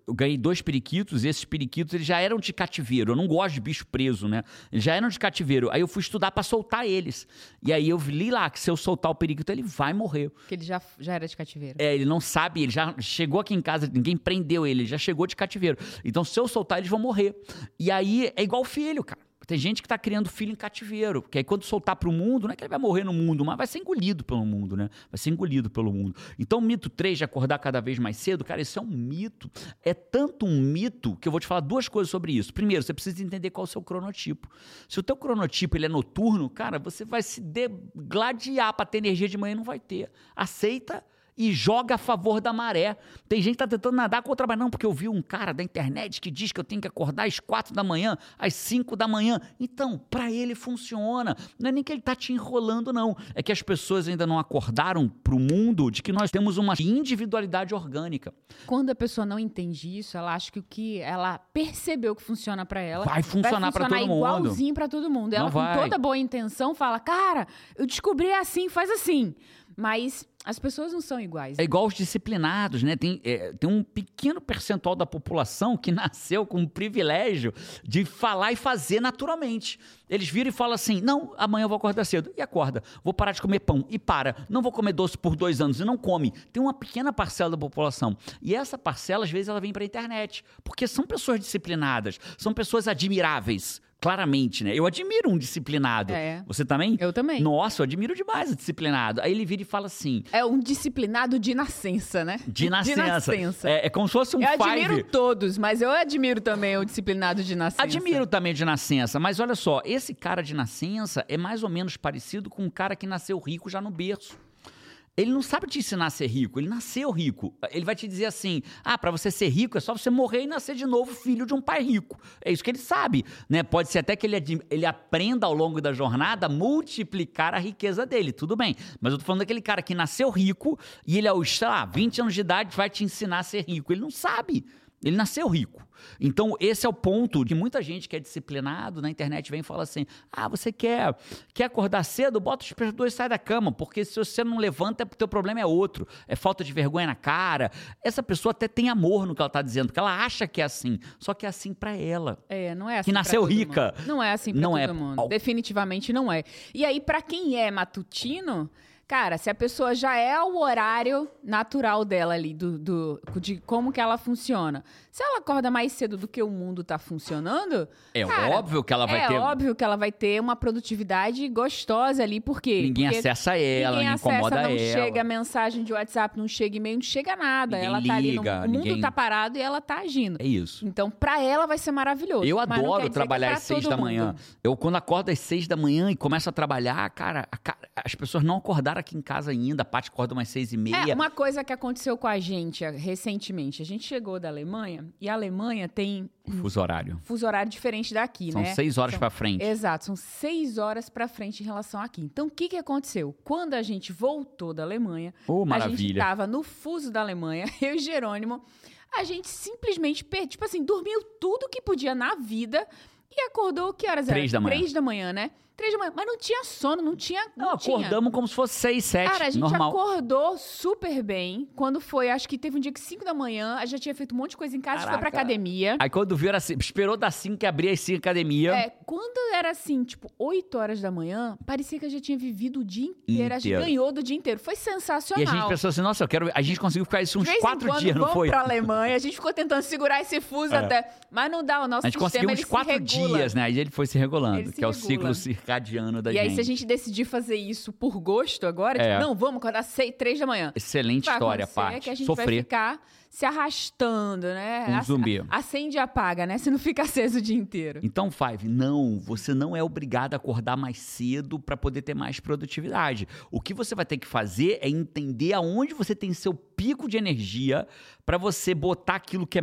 eu ganhei dois periquitos e esses periquitos eles já eram de cativeiro. Eu não gosto de bicho preso, né? Eles já eram de cativeiro. Aí eu fui estudar para soltar eles. E aí eu li lá que se eu soltar o periquito, ele vai morrer. Porque ele já, já era de cativeiro. É, ele não sabe, ele já chegou aqui em casa, ninguém prendeu ele, ele já chegou de cativeiro. Então, se eu soltar, eles vão morrer. E aí é igual filho, cara. Tem gente que tá criando filho em cativeiro, porque aí quando soltar pro mundo, não é que ele vai morrer no mundo, mas vai ser engolido pelo mundo, né? Vai ser engolido pelo mundo. Então, o mito 3 de acordar cada vez mais cedo, cara, isso é um mito. É tanto um mito que eu vou te falar duas coisas sobre isso. Primeiro, você precisa entender qual é o seu cronotipo. Se o teu cronotipo ele é noturno, cara, você vai se degladiar para ter energia de manhã, não vai ter. Aceita e joga a favor da maré. Tem gente que tá tentando nadar contra a maré. Não, porque eu vi um cara da internet que diz que eu tenho que acordar às quatro da manhã, às cinco da manhã. Então, para ele funciona. Não é nem que ele tá te enrolando, não. É que as pessoas ainda não acordaram pro mundo de que nós temos uma individualidade orgânica. Quando a pessoa não entende isso, ela acha que o que ela percebeu que funciona pra ela Vai funcionar pra todo mundo. igualzinho pra todo mundo. Ela com vai. toda boa intenção fala: "Cara, eu descobri assim, faz assim". Mas as pessoas não são iguais. É igual os disciplinados, né? Tem, é, tem um pequeno percentual da população que nasceu com o privilégio de falar e fazer naturalmente. Eles viram e falam assim: não, amanhã eu vou acordar cedo. E acorda. Vou parar de comer pão. E para. Não vou comer doce por dois anos. E não come. Tem uma pequena parcela da população. E essa parcela, às vezes, ela vem para a internet. Porque são pessoas disciplinadas. São pessoas admiráveis. Claramente, né? Eu admiro um disciplinado. É. Você também? Eu também. Nossa, eu admiro demais o disciplinado. Aí ele vira e fala assim: É um disciplinado de nascença, né? de nascença. nascença. É, é como se fosse um eu five. admiro todos, mas eu admiro também o disciplinado de nascença. Admiro também de nascença, mas olha só, esse cara de nascença é mais ou menos parecido com um cara que nasceu rico já no berço. Ele não sabe te ensinar a ser rico, ele nasceu rico. Ele vai te dizer assim: ah, para você ser rico é só você morrer e nascer de novo filho de um pai rico. É isso que ele sabe. Né? Pode ser até que ele, ele aprenda ao longo da jornada a multiplicar a riqueza dele, tudo bem. Mas eu tô falando daquele cara que nasceu rico e ele, aos, sei lá, 20 anos de idade, vai te ensinar a ser rico. Ele não sabe. Ele nasceu rico. Então, esse é o ponto de muita gente que é disciplinado na internet vem e fala assim: ah, você quer, quer acordar cedo? Bota os despertador e sai da cama, porque se você não levanta, o teu problema é outro. É falta de vergonha na cara. Essa pessoa até tem amor no que ela está dizendo, porque ela acha que é assim. Só que é assim para ela. É, não é assim. Que nasceu rica. Mundo. Não é assim pra não todo é... mundo. Definitivamente não é. E aí, para quem é matutino Cara, se a pessoa já é o horário natural dela ali, do, do, de como que ela funciona. Se ela acorda mais cedo do que o mundo tá funcionando. É cara, óbvio que ela vai é ter. É óbvio que ela vai ter uma produtividade gostosa ali, porque. Ninguém porque acessa ela, ninguém acessa, incomoda não ela. chega mensagem de WhatsApp, não chega e-mail, não chega nada. Ninguém ela liga, tá ali. No, o ninguém... mundo tá parado e ela tá agindo. É isso. Então, pra ela vai ser maravilhoso. Eu adoro trabalhar às seis da manhã. Eu, quando acordo às seis da manhã e começo a trabalhar, cara, as pessoas não acordaram aqui em casa ainda. A Paty acorda umas seis e meia. É, uma coisa que aconteceu com a gente recentemente. A gente chegou da Alemanha e a Alemanha tem. Fuso horário. Fuso horário diferente daqui, são né? São seis horas para frente. Exato, são seis horas para frente em relação aqui. Então, o que, que aconteceu? Quando a gente voltou da Alemanha, oh, a gente estava no fuso da Alemanha, eu e Jerônimo, a gente simplesmente, tipo assim, dormiu tudo que podia na vida e acordou, que horas Três era? da manhã. Três da manhã, né? Três da manhã. Mas não tinha sono, não tinha. Não, não acordamos tinha. como se fosse seis, sete. Cara, a gente normal. acordou super bem. Quando foi, acho que teve um dia que cinco da manhã, a gente já tinha feito um monte de coisa em casa, gente foi pra academia. Aí quando viu, era assim, esperou das cinco que abria as cinco academia. É, quando era assim, tipo, 8 horas da manhã, parecia que a gente tinha vivido o dia inteiro. A gente ganhou do dia inteiro. Foi sensacional. E a gente pensou assim, nossa, eu quero. A gente conseguiu ficar isso uns quatro quando, dias, não vamos foi? pra Alemanha, a gente ficou tentando segurar esse fuso É. até. Mas não dá, o nosso A gente sistema conseguiu uns quatro regula. dias, né? Aí ele foi se regulando, Ele se que é o regula. ciclo circadiano da E gente. aí, se a gente decidir fazer isso por gosto agora, É. tipo, não, vamos acordar seis, três da manhã. Excelente vai história, é parte. que a gente vai Sofrer. ficar se arrastando, né? Um zumbi. Acende e apaga, né? Se não fica aceso o dia inteiro. Então, Five, não, você não é obrigado a acordar mais cedo para poder ter mais produtividade. O que você vai ter que fazer é entender aonde você tem seu pico de energia para você botar aquilo que é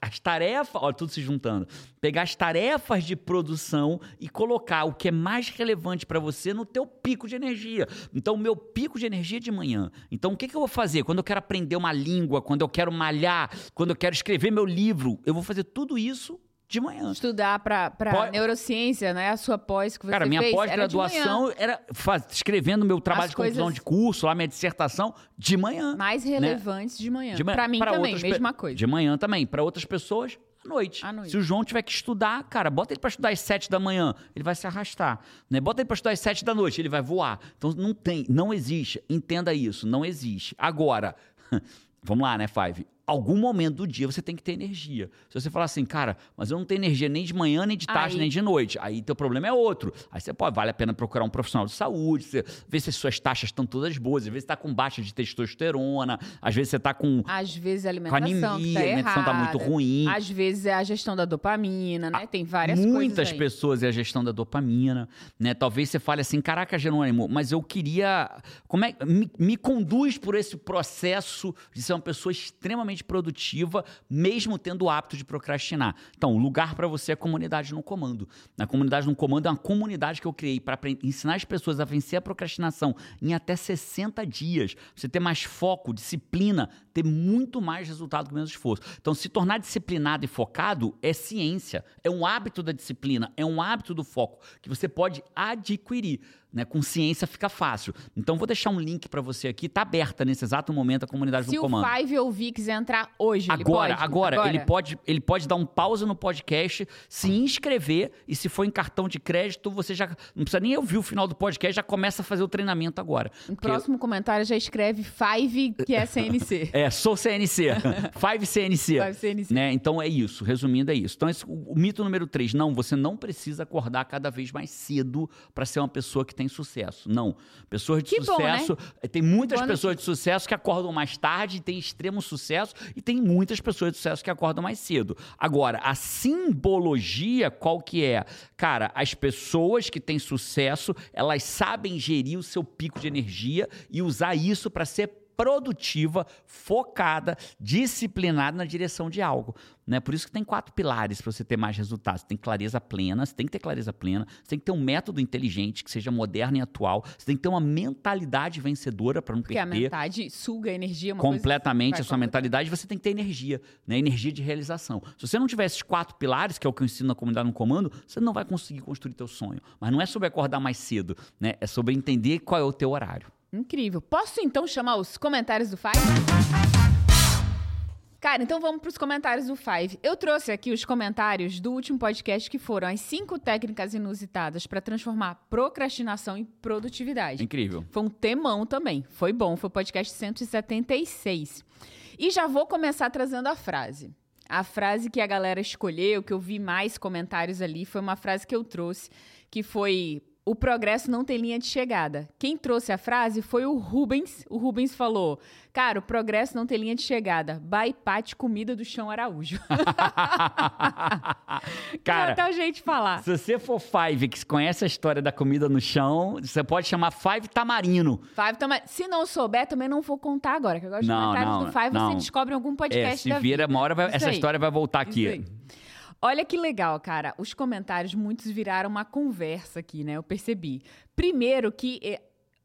as tarefas, olha tudo se juntando, pegar as tarefas de produção e colocar o que é mais relevante para você no teu pico de energia. Então, o meu pico de energia é de manhã. Então, o que, que eu vou fazer quando eu quero aprender uma língua, quando eu quero malhar, quando eu quero escrever meu livro? Eu vou fazer tudo isso de manhã. Estudar pra, pra Pós- neurociência, né? A sua pós que você Cara, minha era pós-graduação era, faz- escrevendo meu trabalho As de conclusão coisas- de curso, lá minha dissertação, de manhã. Mais relevantes de manhã. né? De manhã. Pra mim Pra também, outras mesma coisa. De manhã também. Para outras pessoas, à noite. À noite. Se o João tiver que estudar, cara, bota ele para estudar às sete da manhã, ele vai se arrastar. Né? Bota ele para estudar às sete da noite, ele vai voar. Então não tem, não existe. Entenda isso, não existe. Agora, vamos lá, né, Five? Algum momento do dia você tem que ter energia. Se você falar assim, cara, mas eu não tenho energia nem de manhã, nem de tarde, Aí- nem de noite. Aí teu problema é outro. Aí você pode, vale a pena procurar um profissional de saúde, você, ver se as suas taxas estão todas boas. Às vezes você tá com baixa de testosterona, às vezes você tá com Às vezes a com alimentação anemia, que tá a alimentação tá muito ruim. Às vezes é a gestão da dopamina, né? Tem várias Muitas coisas aí. pessoas é a gestão da dopamina, né? Talvez você fale assim, caraca, Jerônimo, mas eu queria, como é, me, me conduz por esse processo de ser uma pessoa extremamente produtiva, mesmo tendo o hábito de procrastinar. Então, o lugar para você é a comunidade no comando. Na comunidade no comando é uma comunidade que eu criei para ensinar as pessoas a vencer a procrastinação em até 60 dias. Você ter mais foco, disciplina, ter muito mais resultado com menos esforço. Então, se tornar disciplinado e focado é ciência, é um hábito da disciplina, é um hábito do foco que você pode adquirir. Né? Com ciência fica fácil. Então, vou deixar um link para você aqui. Está aberta nesse exato momento a comunidade Se do o comando. Five ouvir quiser entrar hoje, Agora, pode? agora, ele pode, ele pode dar um pausa no podcast, se inscrever e se for em cartão de crédito, você já não precisa nem ouvir o final do podcast, já começa a fazer o treinamento agora. No Porque- próximo comentário já escreve Five, que é CNC. É, sou CNC. Five CNC. Five CNC. Né? Então é isso, resumindo é isso. Então esse- o, o mito número 3, não, você não precisa acordar cada vez mais cedo para ser uma pessoa que tem têm sucesso. Não. Pessoas de Que bom, né? sucesso. eh, Tem muitas Boa pessoas de sucesso que acordam mais tarde, têm extremo sucesso, e tem muitas pessoas de sucesso que acordam mais cedo. Agora, a simbologia, qual que é? Cara, as pessoas que têm sucesso, elas sabem gerir o seu pico de energia e usar isso para ser produtiva, focada, disciplinada na direção de algo. Né? Por isso que tem quatro pilares para você ter mais resultados. Você tem clareza plena, você tem que ter clareza plena, você tem que ter um método inteligente que seja moderno e atual, você tem que ter uma mentalidade vencedora para não Porque a perder mentalidade suga energia, uma completamente a sua a mentalidade, você tem que ter energia, né? Energia de realização. Se você não tiver esses quatro pilares, que é o que eu ensino na comunidade no comando, você não vai conseguir construir teu sonho. Mas não é sobre acordar mais cedo, né? É sobre entender qual é o teu horário. Incrível. Posso então chamar os comentários do Five? Cara, então vamos para os comentários do Five. Eu trouxe aqui os comentários do último podcast que foram as cinco técnicas inusitadas para transformar procrastinação em produtividade. Incrível. Foi um temão também. Foi bom, foi o podcast 176. E já vou começar trazendo a frase. A frase que a galera escolheu, que eu vi mais comentários ali, foi uma frase que eu trouxe, que foi o progresso não tem linha de chegada. Quem trouxe a frase foi o Rubens. O Rubens falou: Cara, o progresso não tem linha de chegada. Baipate comida do chão Araújo. Cara, até o jeito de falar. se você for Five, que conhece a história da comida no chão, você pode chamar Five Tamarino. Five também. Se não souber, também não vou contar agora, que agora os comentários do Five não. você descobre em algum podcast É, se vira, vida. uma hora vai- essa aí. história vai voltar Isso aqui. aí. Olha que legal, cara. Os comentários, muitos viraram uma conversa aqui, né? Eu percebi. Primeiro que eh,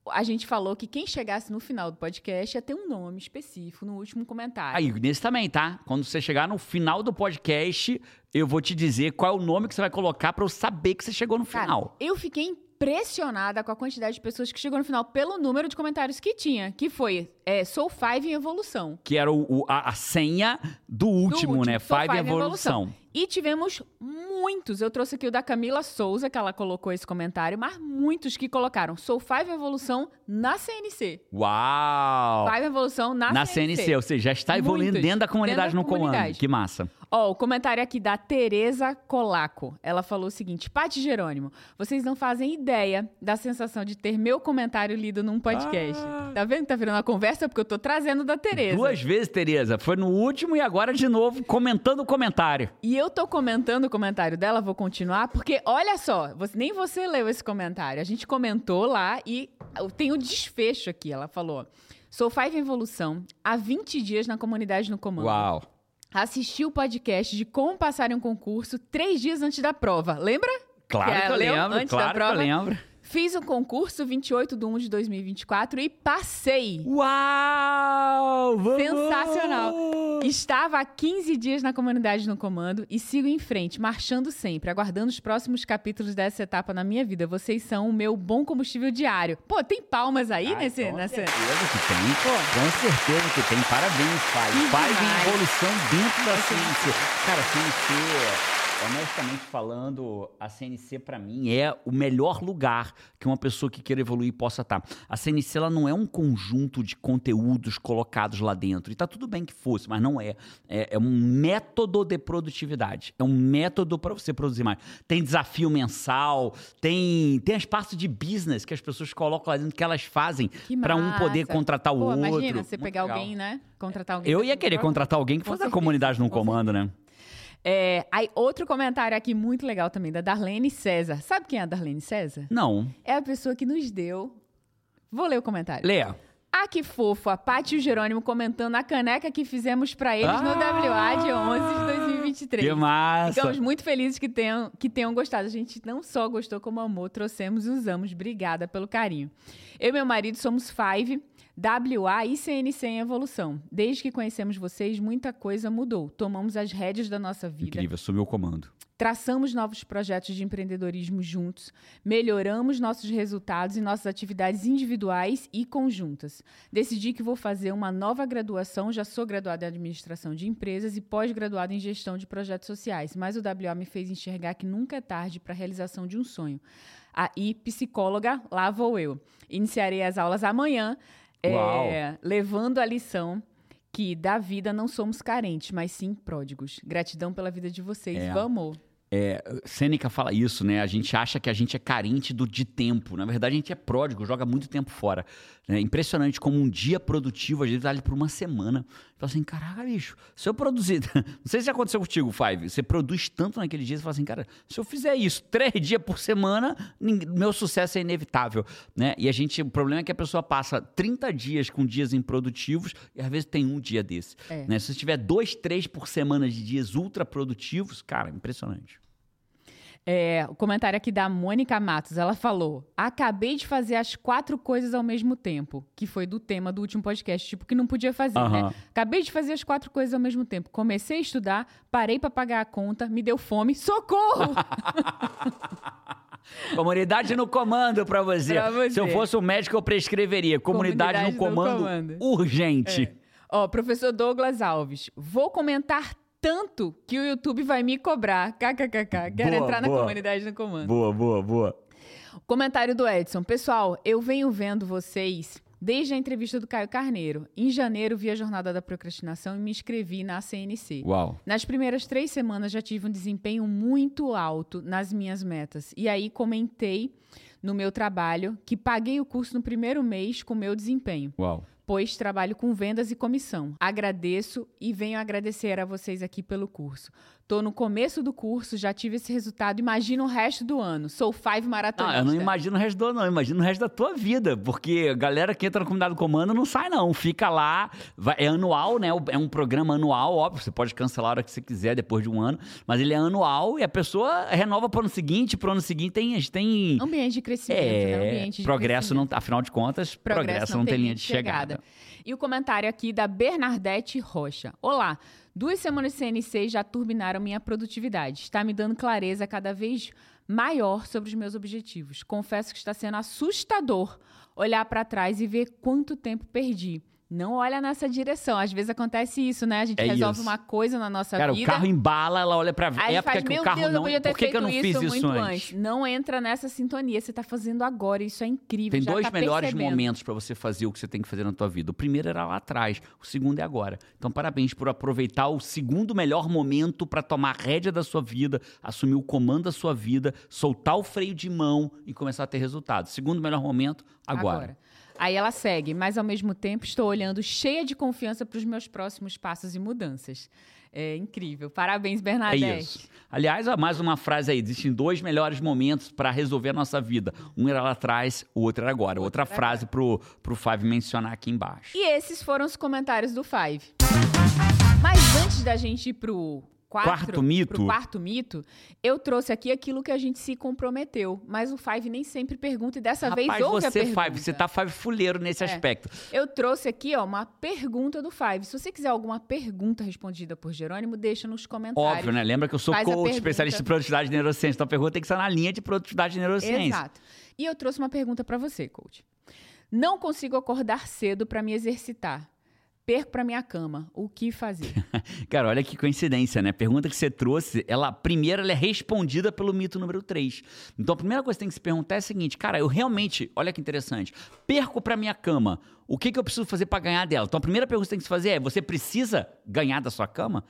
a gente falou que quem chegasse no final do podcast ia ter um nome específico no último comentário. Aí, nesse também, tá? Quando você chegar no final do podcast, eu vou te dizer qual é o nome que você vai colocar pra eu saber que você chegou no Cara, final. eu fiquei impressionada com a quantidade de pessoas que chegou no final pelo número de comentários que tinha, que foi é, Sou Five em evolução. Que era o, o- a, a senha do último, último, né? Five, Five Evolução. E tivemos muitos. Eu trouxe aqui o da Camila Souza, que ela colocou esse comentário, mas muitos que colocaram Sou Five Evolução na CNC. Uau! Five Evolução na, Na CNC, ou seja, já está evoluindo Muitos. dentro da comunidade Dentro da no comando. comunidade. Que massa. Ó, o comentário aqui da Tereza Colaco. Ela falou o seguinte: Pati Jerônimo, vocês não fazem ideia da sensação de ter meu comentário lido num podcast. Tá vendo que tá virando uma conversa? Porque eu tô trazendo da Tereza. Duas vezes, Tereza. Foi no último e agora de novo, comentando o comentário. E eu tô comentando o comentário dela, vou continuar, porque olha só, você- nem você leu esse comentário. A gente comentou lá e tem o desfecho aqui. Ela falou: Sou Five Evolução há 20 dias na comunidade no comando. Uau. Assisti o podcast de como passar em um concurso três dias antes da prova. Lembra? Claro Que que, eu lembro, antes da claro que eu lembro. Fiz o concurso 28 de 1 de 2024 e passei. Uau! Vamos! Sensacional. Estava há 15 dias na comunidade no comando e sigo em frente, marchando sempre, aguardando os próximos capítulos dessa etapa na minha vida. Vocês são o meu bom combustível diário. Pô, tem palmas aí Ah, nesse, com nessa. certeza que tem. Pô. Com certeza que tem. Parabéns, pai. Que Pai demais. em evolução dentro da CNC. Cara, a CNC, honestamente falando, a CNC pra mim é o melhor lugar que uma pessoa que queira evoluir possa estar. A CNC ela não é um conjunto de conteúdos colocados lá dentro. E tá tudo bem que fosse, mas não é. É, é um método de produtividade. É um método para você produzir mais. Tem desafio mensal, tem, tem as partes de business que as pessoas colocam lá dentro que elas fazem para um poder contratar o Pô, outro. imagina você Muito pegar legal. alguém, né? Contratar alguém. Eu ia querer contratar alguém que fosse certeza, comunidade no com comando, né? É, aí, outro comentário aqui muito legal também, da Darlene César. Sabe quem é a Darlene César? Não. É a pessoa que nos deu. Vou ler o comentário. Lê. Ah, que fofo, a Paty e o Jerônimo comentando a caneca que fizemos pra eles no Ah! WA de 11 de 2023. Que massa. Ficamos muito felizes que tenham, que tenham gostado. A gente não só gostou como amou, trouxemos e usamos. Obrigada pelo carinho. Eu e meu marido somos Five, WA e CNC em evolução. Desde que conhecemos vocês, muita coisa mudou. Tomamos as rédeas da nossa vida. Incrível, assumiu o comando. Traçamos novos projetos de empreendedorismo juntos, melhoramos nossos resultados em nossas atividades individuais e conjuntas. Decidi que vou fazer uma nova graduação, já sou graduada em administração de empresas e pós-graduada em gestão de projetos sociais, mas o WA me fez enxergar que nunca é tarde para a realização de um sonho. Aí, psicóloga, lá vou eu. Iniciarei as aulas amanhã, é, levando a lição que da vida não somos carentes, mas sim pródigos. Gratidão pela vida de vocês. É. Vamos! É, Sêneca fala isso, né? A gente acha que a gente é carente do, de tempo. Na verdade, a gente é pródigo, joga muito tempo fora. É impressionante como um dia produtivo, às vezes, vale por uma semana. Fala assim, caraca, bicho, se eu produzir. Não sei se aconteceu contigo, Five. Você produz tanto naquele dia, você fala assim, cara, se eu fizer isso três dias por semana, meu sucesso é inevitável. Né? E a gente, o problema é que a pessoa passa 30 dias com dias improdutivos e às vezes tem um dia desse. É. Né? Se você tiver dois, três por semana de dias ultra produtivos, cara, impressionante. É, o comentário aqui da Mônica Matos, ela falou: Acabei de fazer as quatro coisas ao mesmo tempo, que foi do tema do último podcast, tipo, que não podia fazer, uhum. né? Acabei de fazer as quatro coisas ao mesmo tempo. Comecei a estudar, parei para pagar a conta, me deu fome, socorro! Comunidade no comando pra você. você. Se eu fosse um médico, eu prescreveria. Comunidade, Comunidade no, comando, comando, urgente. É. Ó, professor Douglas Alves. Vou comentar tanto que o YouTube vai me cobrar. KKKK. Quero boa, entrar boa. na comunidade no comando. Boa, boa, boa. Comentário do Edson. Pessoal, eu venho vendo vocês desde a entrevista do Caio Carneiro. Em janeiro, vi a Jornada da Procrastinação e me inscrevi na CNC. Uau. Nas primeiras três semanas, já tive um desempenho muito alto nas minhas metas. E aí, comentei no meu trabalho que paguei o curso no primeiro mês com meu desempenho. Uau pois trabalho com vendas e comissão. Agradeço e venho agradecer a vocês aqui pelo curso. Tô no começo do curso, já tive esse resultado. Imagina o resto do ano. Sou five maratonista. Ah, eu não imagino o resto do ano, não. Imagino o resto da tua vida. Porque a galera que entra no comunidade do comando não sai, não. Fica lá. Vai, é anual, né? É um programa anual, óbvio. Você pode cancelar a hora que você quiser depois de um ano. Mas ele é anual e a pessoa renova para o ano seguinte. Para o ano seguinte tem, tem. Ambiente de crescimento, né? é, né? Ambiente de progresso não. Afinal de contas, progresso, progresso não, não, tem linha de chegada. chegada. E o comentário aqui da Bernadette Rocha. Olá. Duas semanas de CNC já turbinaram minha produtividade. Está me dando clareza cada vez maior sobre os meus objetivos. Confesso que está sendo assustador olhar para trás e ver quanto tempo perdi. Não olha nessa direção. Às vezes acontece isso, né? A gente é resolve isso. uma coisa na nossa Cara, vida. Cara, o carro embala, ela olha pra Aí época faz, que o carro Deus, não... Por que, que eu não fiz isso antes? Não entra nessa sintonia. Você tá fazendo agora. Isso é incrível. Tem Já dois tá melhores percebendo. momentos para você fazer o que você tem que fazer na tua vida. O primeiro era lá atrás, o segundo é agora. Então, parabéns por aproveitar o segundo melhor momento para tomar a rédea da sua vida, assumir o comando da sua vida, soltar o freio de mão e começar a ter resultado. Segundo melhor momento, agora. agora. Aí ela segue, mas ao mesmo tempo estou olhando cheia de confiança para os meus próximos passos e mudanças. É incrível. Parabéns, Bernadette. É isso. Aliás, mais uma frase aí. Existem dois melhores momentos para resolver a nossa vida. Um era lá atrás, o outro era agora. Outra era frase para o Five mencionar aqui embaixo. E esses foram os comentários do Five. Mas antes da gente ir pro quatro, quarto mito. Pro quarto mito, eu trouxe aqui aquilo que a gente se comprometeu. Mas o Five nem sempre pergunta e dessa Rapaz, vez houve você, a pergunta. Five, você tá Five fuleiro nesse é. aspecto. Eu trouxe aqui, ó, uma pergunta do Five. Se você quiser alguma pergunta respondida por Jerônimo, deixa nos comentários. Óbvio, né? Lembra que eu sou Faz coach, especialista em produtividade e neurociência. Então a pergunta tem que estar na linha de produtividade e neurociência. Exato. E eu trouxe uma pergunta para você, coach. Não consigo acordar cedo para me exercitar perco para minha cama. O que fazer? Cara, olha que coincidência, né? A pergunta que você trouxe, ela primeiro ela é respondida pelo mito número 3. Então a primeira coisa que tem que se perguntar é a seguinte, cara, eu realmente, olha que interessante, perco para minha cama. O que, que eu preciso fazer para ganhar dela? Então a primeira pergunta que tem que se fazer é: você precisa ganhar da sua cama?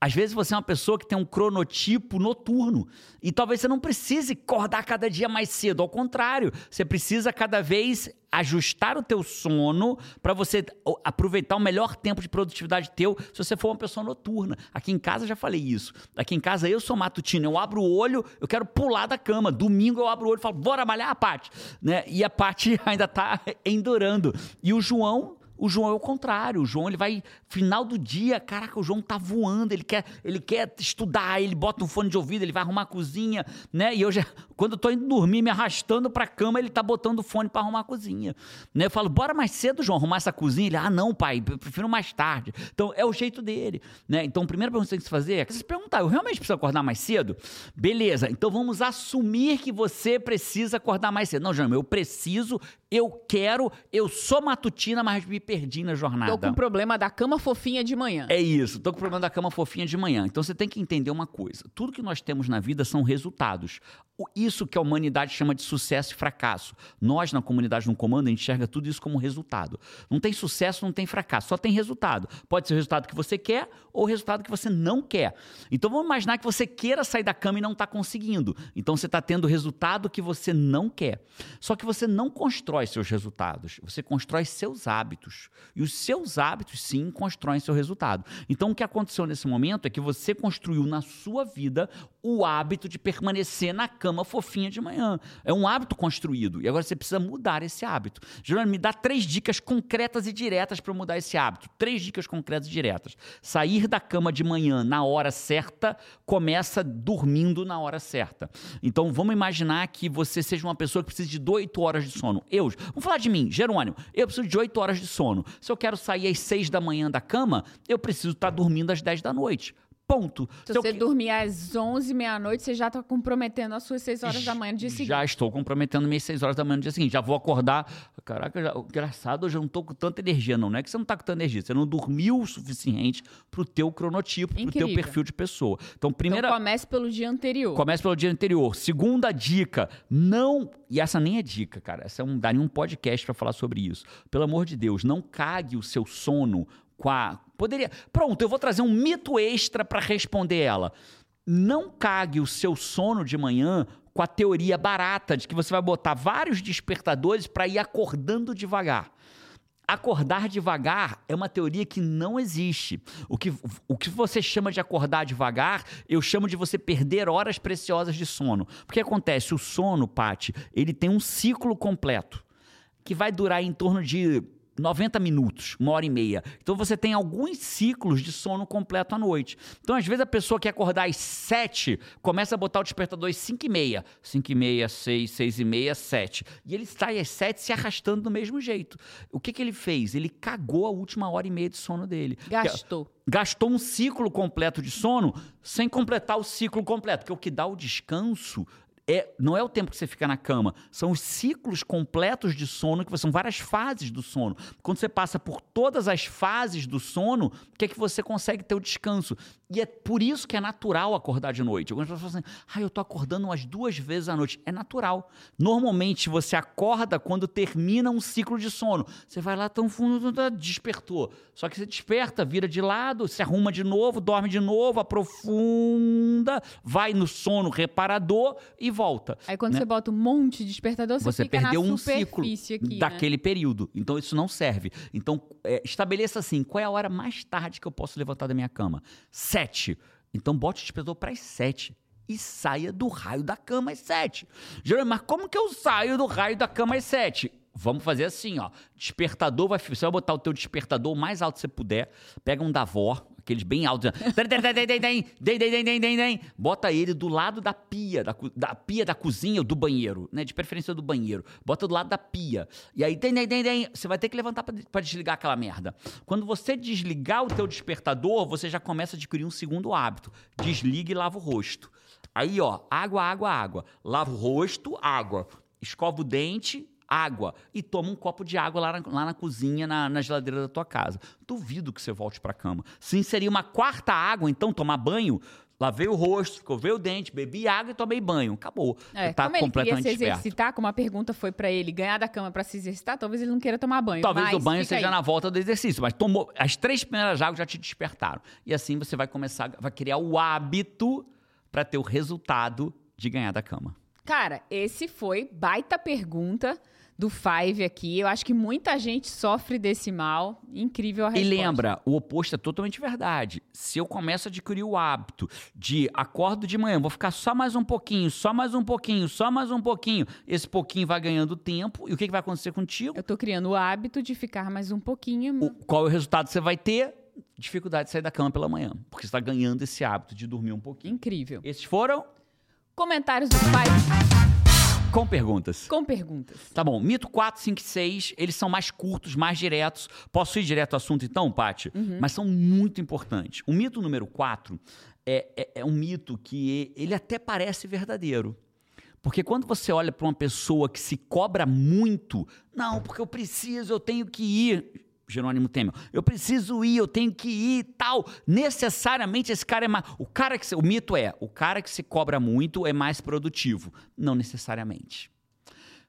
Às vezes você é uma pessoa que tem um cronotipo noturno e talvez você não precise acordar cada dia mais cedo. Ao contrário, você precisa cada vez ajustar o teu sono para você aproveitar o melhor tempo de produtividade teu se você for uma pessoa noturna. Aqui em casa já falei isso. Aqui em casa eu sou matutino, eu abro o olho, eu quero pular da cama. Domingo eu abro o olho e falo, bora malhar, Paty. Né? E a Paty ainda está endurando. E o João o João é o contrário. O João ele vai final do dia, caraca, o João tá voando, ele quer, ele quer estudar, ele bota um fone de ouvido, ele vai arrumar a cozinha, né? E eu já, quando eu tô indo dormir, me arrastando pra cama, ele tá botando o fone para arrumar a cozinha. Né? Eu falo, bora mais cedo, João, arrumar essa cozinha. Ele, ah, não, pai, prefiro mais tarde. Então, é o jeito dele, né? Então, a primeira pergunta que você tem que se fazer é que se perguntar, eu realmente preciso acordar mais cedo? Beleza, então vamos assumir que você precisa acordar mais cedo. Não, João, eu preciso, eu quero, eu sou matutina, mas me perdi na jornada. Tô com problema da cama fofinha de manhã. É isso, tô com problema da cama fofinha de manhã. Então você tem que entender uma coisa: tudo que nós temos na vida são resultados. Isso que a humanidade chama de sucesso e fracasso. Nós, na comunidade no comando, a gente enxerga tudo isso como resultado. Não tem sucesso, não tem fracasso, só tem resultado. Pode ser o resultado que você quer ou o resultado que você não quer. Então vamos imaginar que você queira sair da cama e não está conseguindo. Então você está tendo o resultado que você não quer. Só que você não constrói seus resultados, você constrói seus hábitos. E os seus hábitos, sim, constroem seu resultado. Então o que aconteceu nesse momento é que você construiu na sua vida o hábito de permanecer na cama fofinha de manhã. É um hábito construído. E agora você precisa mudar esse hábito. Jerônimo, me dá três dicas concretas e diretas para mudar esse hábito. Três dicas concretas e diretas. Sair da cama de manhã na hora certa começa dormindo na hora certa. Então vamos imaginar que você seja uma pessoa que precisa de 8 horas de sono. Eu, vamos falar de mim, Jerônimo, eu preciso de 8 horas de sono. Se eu quero sair às 6 da manhã da cama, eu preciso estar dormindo às 10 da noite. Ponto. Se eu você que- dormir às 11, meia-noite, você já tá comprometendo as suas 6 horas da manhã no dia seguinte. Já estou comprometendo minhas 6 horas da manhã no dia seguinte. Já vou acordar. Caraca, já, engraçado, hoje eu não estou com tanta energia, não. Não é que você não está com tanta energia. Você não dormiu o suficiente pro teu cronotipo, pro teu Incrível. perfil de pessoa. Então, primeira. Então comece pelo dia anterior. Comece pelo dia anterior. Segunda dica, não. E essa nem é dica, cara. Essa é um, daria um podcast para falar sobre isso. Pelo amor de Deus, não cague o seu sono com a. Poderia. Pronto, eu vou trazer um mito extra para responder ela. Não cague o seu sono de manhã com a teoria barata de que você vai botar vários despertadores para ir acordando devagar. Acordar devagar é uma teoria que não existe. O que, o que você chama de acordar devagar, eu chamo de você perder horas preciosas de sono. Porque acontece, o sono, Pati, ele tem um ciclo completo que vai durar em torno de 90 minutos, uma hora e meia. Então você tem alguns ciclos de sono completo à noite. Então, às vezes, a pessoa quer acordar às 7, começa a botar o despertador às 5 e meia. 5 e meia, 6, 6 e meia, 7. E ele sai às 7 se arrastando do mesmo jeito. O que, que ele fez? Ele cagou a última hora e meia de sono dele. Gastou. Gastou um ciclo completo de sono sem completar o ciclo completo. Porque o que dá o descanso é, não é o tempo que você fica na cama, são os ciclos completos de sono, que são várias fases do sono. Quando você passa por todas as fases do sono, que é que você consegue ter o descanso. E é por isso que é natural acordar de noite. Algumas pessoas falam assim, ah, eu tô acordando umas duas vezes à noite. É natural. Normalmente você acorda quando termina um ciclo de sono. Você vai lá tão fundo, despertou. Só que você desperta, vira de lado, se arruma de novo, dorme de novo, aprofunda, vai no sono reparador e volta. Aí quando né? você bota um monte de despertador, você, Você perdeu um ciclo aqui, né? daquele período. Então isso não serve. Então é, estabeleça assim: qual é a hora mais tarde que eu posso levantar da minha cama? Sete. Então bote o despertador para as sete. E saia do raio da cama às sete. Jerônimo, mas como que eu saio do raio da cama às sete? Vamos fazer assim, ó. Despertador vai. Você vai botar o teu despertador o mais alto que você puder. Pega um Davor, aqueles bem altos. Bota ele do lado da pia, da, da pia da cozinha ou do banheiro, né? De preferência do banheiro. Bota do lado da pia. E aí, você vai ter que levantar pra desligar aquela merda. Quando você desligar o teu despertador, você já começa a adquirir um segundo hábito. Desliga e lava o rosto. Aí, ó, água, água, água. Lava o rosto, água. Escova o dente, água. E toma um copo de água lá na, lá na cozinha, na, na geladeira da tua casa. Duvido que você volte pra cama. Se inserir uma quarta água, então, tomar banho, lavei o rosto, escovei o dente, bebi água e tomei banho. Acabou. É, tá como ele queria completamente se desperto. exercitar, como a pergunta foi pra ele ganhar da cama pra se exercitar, talvez ele não queira tomar banho. Talvez o banho seja aí. na volta do exercício, mas tomou as três primeiras águas já te despertaram. E assim você vai começar, vai criar o hábito para ter o resultado de ganhar da cama. Cara, esse foi baita pergunta do Five aqui. Eu acho que muita gente sofre desse mal. Incrível a E resposta. lembra, o oposto é totalmente verdade. Se eu começo a adquirir o hábito de acordo de manhã, vou ficar só mais um pouquinho, só mais um pouquinho, só mais um pouquinho, esse pouquinho vai ganhando tempo, e o que, que vai acontecer contigo? Eu tô criando o hábito de ficar mais um pouquinho. O- qual é o resultado que você vai ter? Dificuldade de sair da cama pela manhã, porque você está ganhando esse hábito de dormir um pouquinho. Incrível. Esses foram Comentários do Five com perguntas. com perguntas. Tá bom, mito 4, 5 e 6, eles são mais curtos, mais diretos. Posso ir direto ao assunto então, Paty? Mas são muito importantes. O mito número 4 é, é, é um mito que ele até parece verdadeiro. Porque quando você olha para uma pessoa que se cobra muito, não, porque eu preciso, eu tenho que ir. Jerônimo Temer. Eu preciso ir, eu tenho que ir tal. Necessariamente esse cara é mais. O cara que. O mito é: o cara que se cobra muito é mais produtivo. Não necessariamente.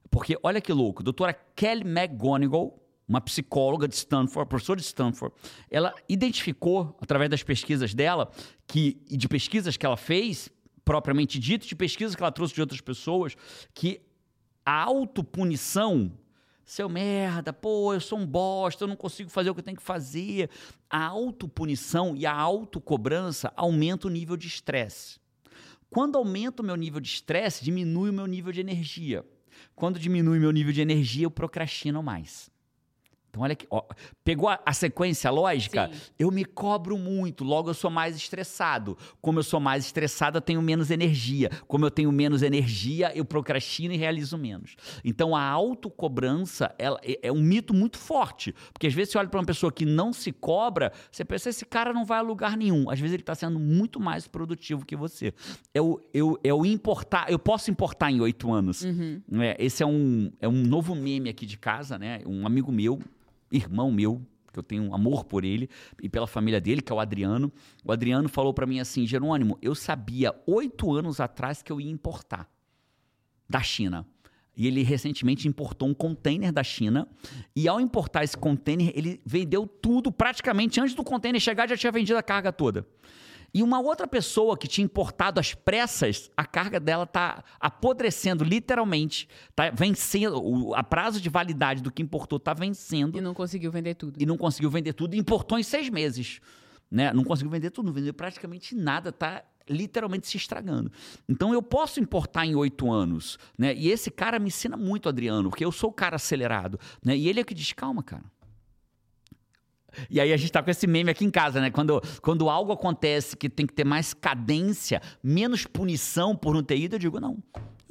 Porque olha que louco, doutora Kelly McGonigal, uma psicóloga de Stanford, professora de Stanford, ela identificou, através das pesquisas dela, que, e de pesquisas que ela fez, propriamente dito, de pesquisas que ela trouxe de outras pessoas, que a autopunição seu merda, pô, eu sou um bosta, eu não consigo fazer o que eu tenho que fazer. A autopunição e a autocobrança aumenta o nível de estresse. Quando aumenta o meu nível de estresse, diminui o meu nível de energia. Quando diminui o meu nível de energia, eu procrastino mais. Então, olha aqui, ó, pegou a, a, sequência lógica? Sim. Eu me cobro muito, logo eu sou mais estressado. Como eu sou mais estressado, eu tenho menos energia. Como eu tenho menos energia, eu procrastino e realizo menos. Então, a autocobrança ela, é, é um mito muito forte. Porque às vezes você olha para uma pessoa que não se cobra, você pensa, esse cara não vai a lugar nenhum. Às vezes ele está sendo muito mais produtivo que você. É o, eu, é o importar, eu posso importar em oito anos. Uhum. É, esse é um, é um novo meme aqui de casa, né? Um amigo meu irmão meu, que eu tenho um amor por ele e pela família dele, que é o Adriano. O Adriano falou para mim assim: Jerônimo, eu sabia oito anos atrás que eu ia importar da China. E ele recentemente importou um container da China. E ao importar esse container, ele vendeu tudo praticamente antes do container chegar, já tinha vendido a carga toda. E uma outra pessoa que tinha importado às pressas, a carga dela está apodrecendo, literalmente. Está vencendo. O, a prazo de validade do que importou está vencendo. E não conseguiu vender tudo. E não conseguiu vender tudo. E importou em seis meses. Né? Não conseguiu vender tudo, não vendeu praticamente nada. Está literalmente se estragando. Então eu posso importar em oito anos, né? E esse cara me ensina muito, Adriano, porque eu sou o cara acelerado, né? E ele é que diz, calma, cara. E aí a gente tá com esse meme aqui em casa, né? Quando, quando algo acontece que tem que ter mais cadência, menos punição por não ter ido, eu digo, não,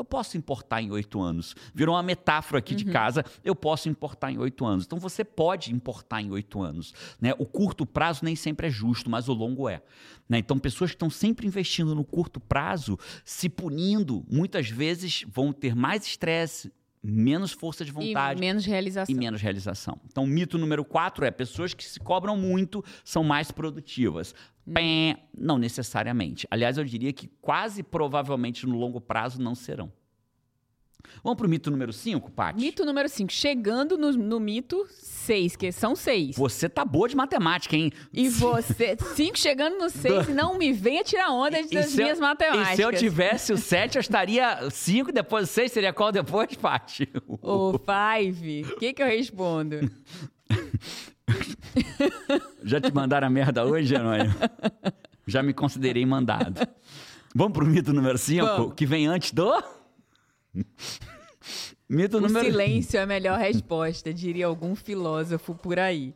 eu posso importar em oito anos. Virou uma metáfora aqui uhum. de casa, eu posso importar em oito anos. Então você pode importar em oito anos. Né? O curto prazo nem sempre é justo, mas o longo é. Né? Então pessoas que estão sempre investindo no curto prazo, se punindo, muitas vezes vão ter mais estresse, menos força de vontade. E menos realização. E menos realização. Então, mito número quatro é: pessoas que se cobram muito são mais produtivas. Hum. Não necessariamente. Aliás, eu diria que quase provavelmente no longo prazo não serão. Vamos pro mito número 5, Paty? Mito número 5. Chegando no, no mito 6, que são 6. Você tá boa de matemática, hein? E você, 5 chegando no 6, Do... não me venha tirar onda das minhas eu, matemáticas. E se eu tivesse o 7, eu estaria 5, depois o 6, seria qual depois, Paty? O 5. O que que eu respondo? Já te mandaram a merda hoje, Jerônimo? Já me considerei mandado. Vamos pro mito número 5, que vem antes do... Mito o número... silêncio é a melhor resposta, diria algum filósofo por aí.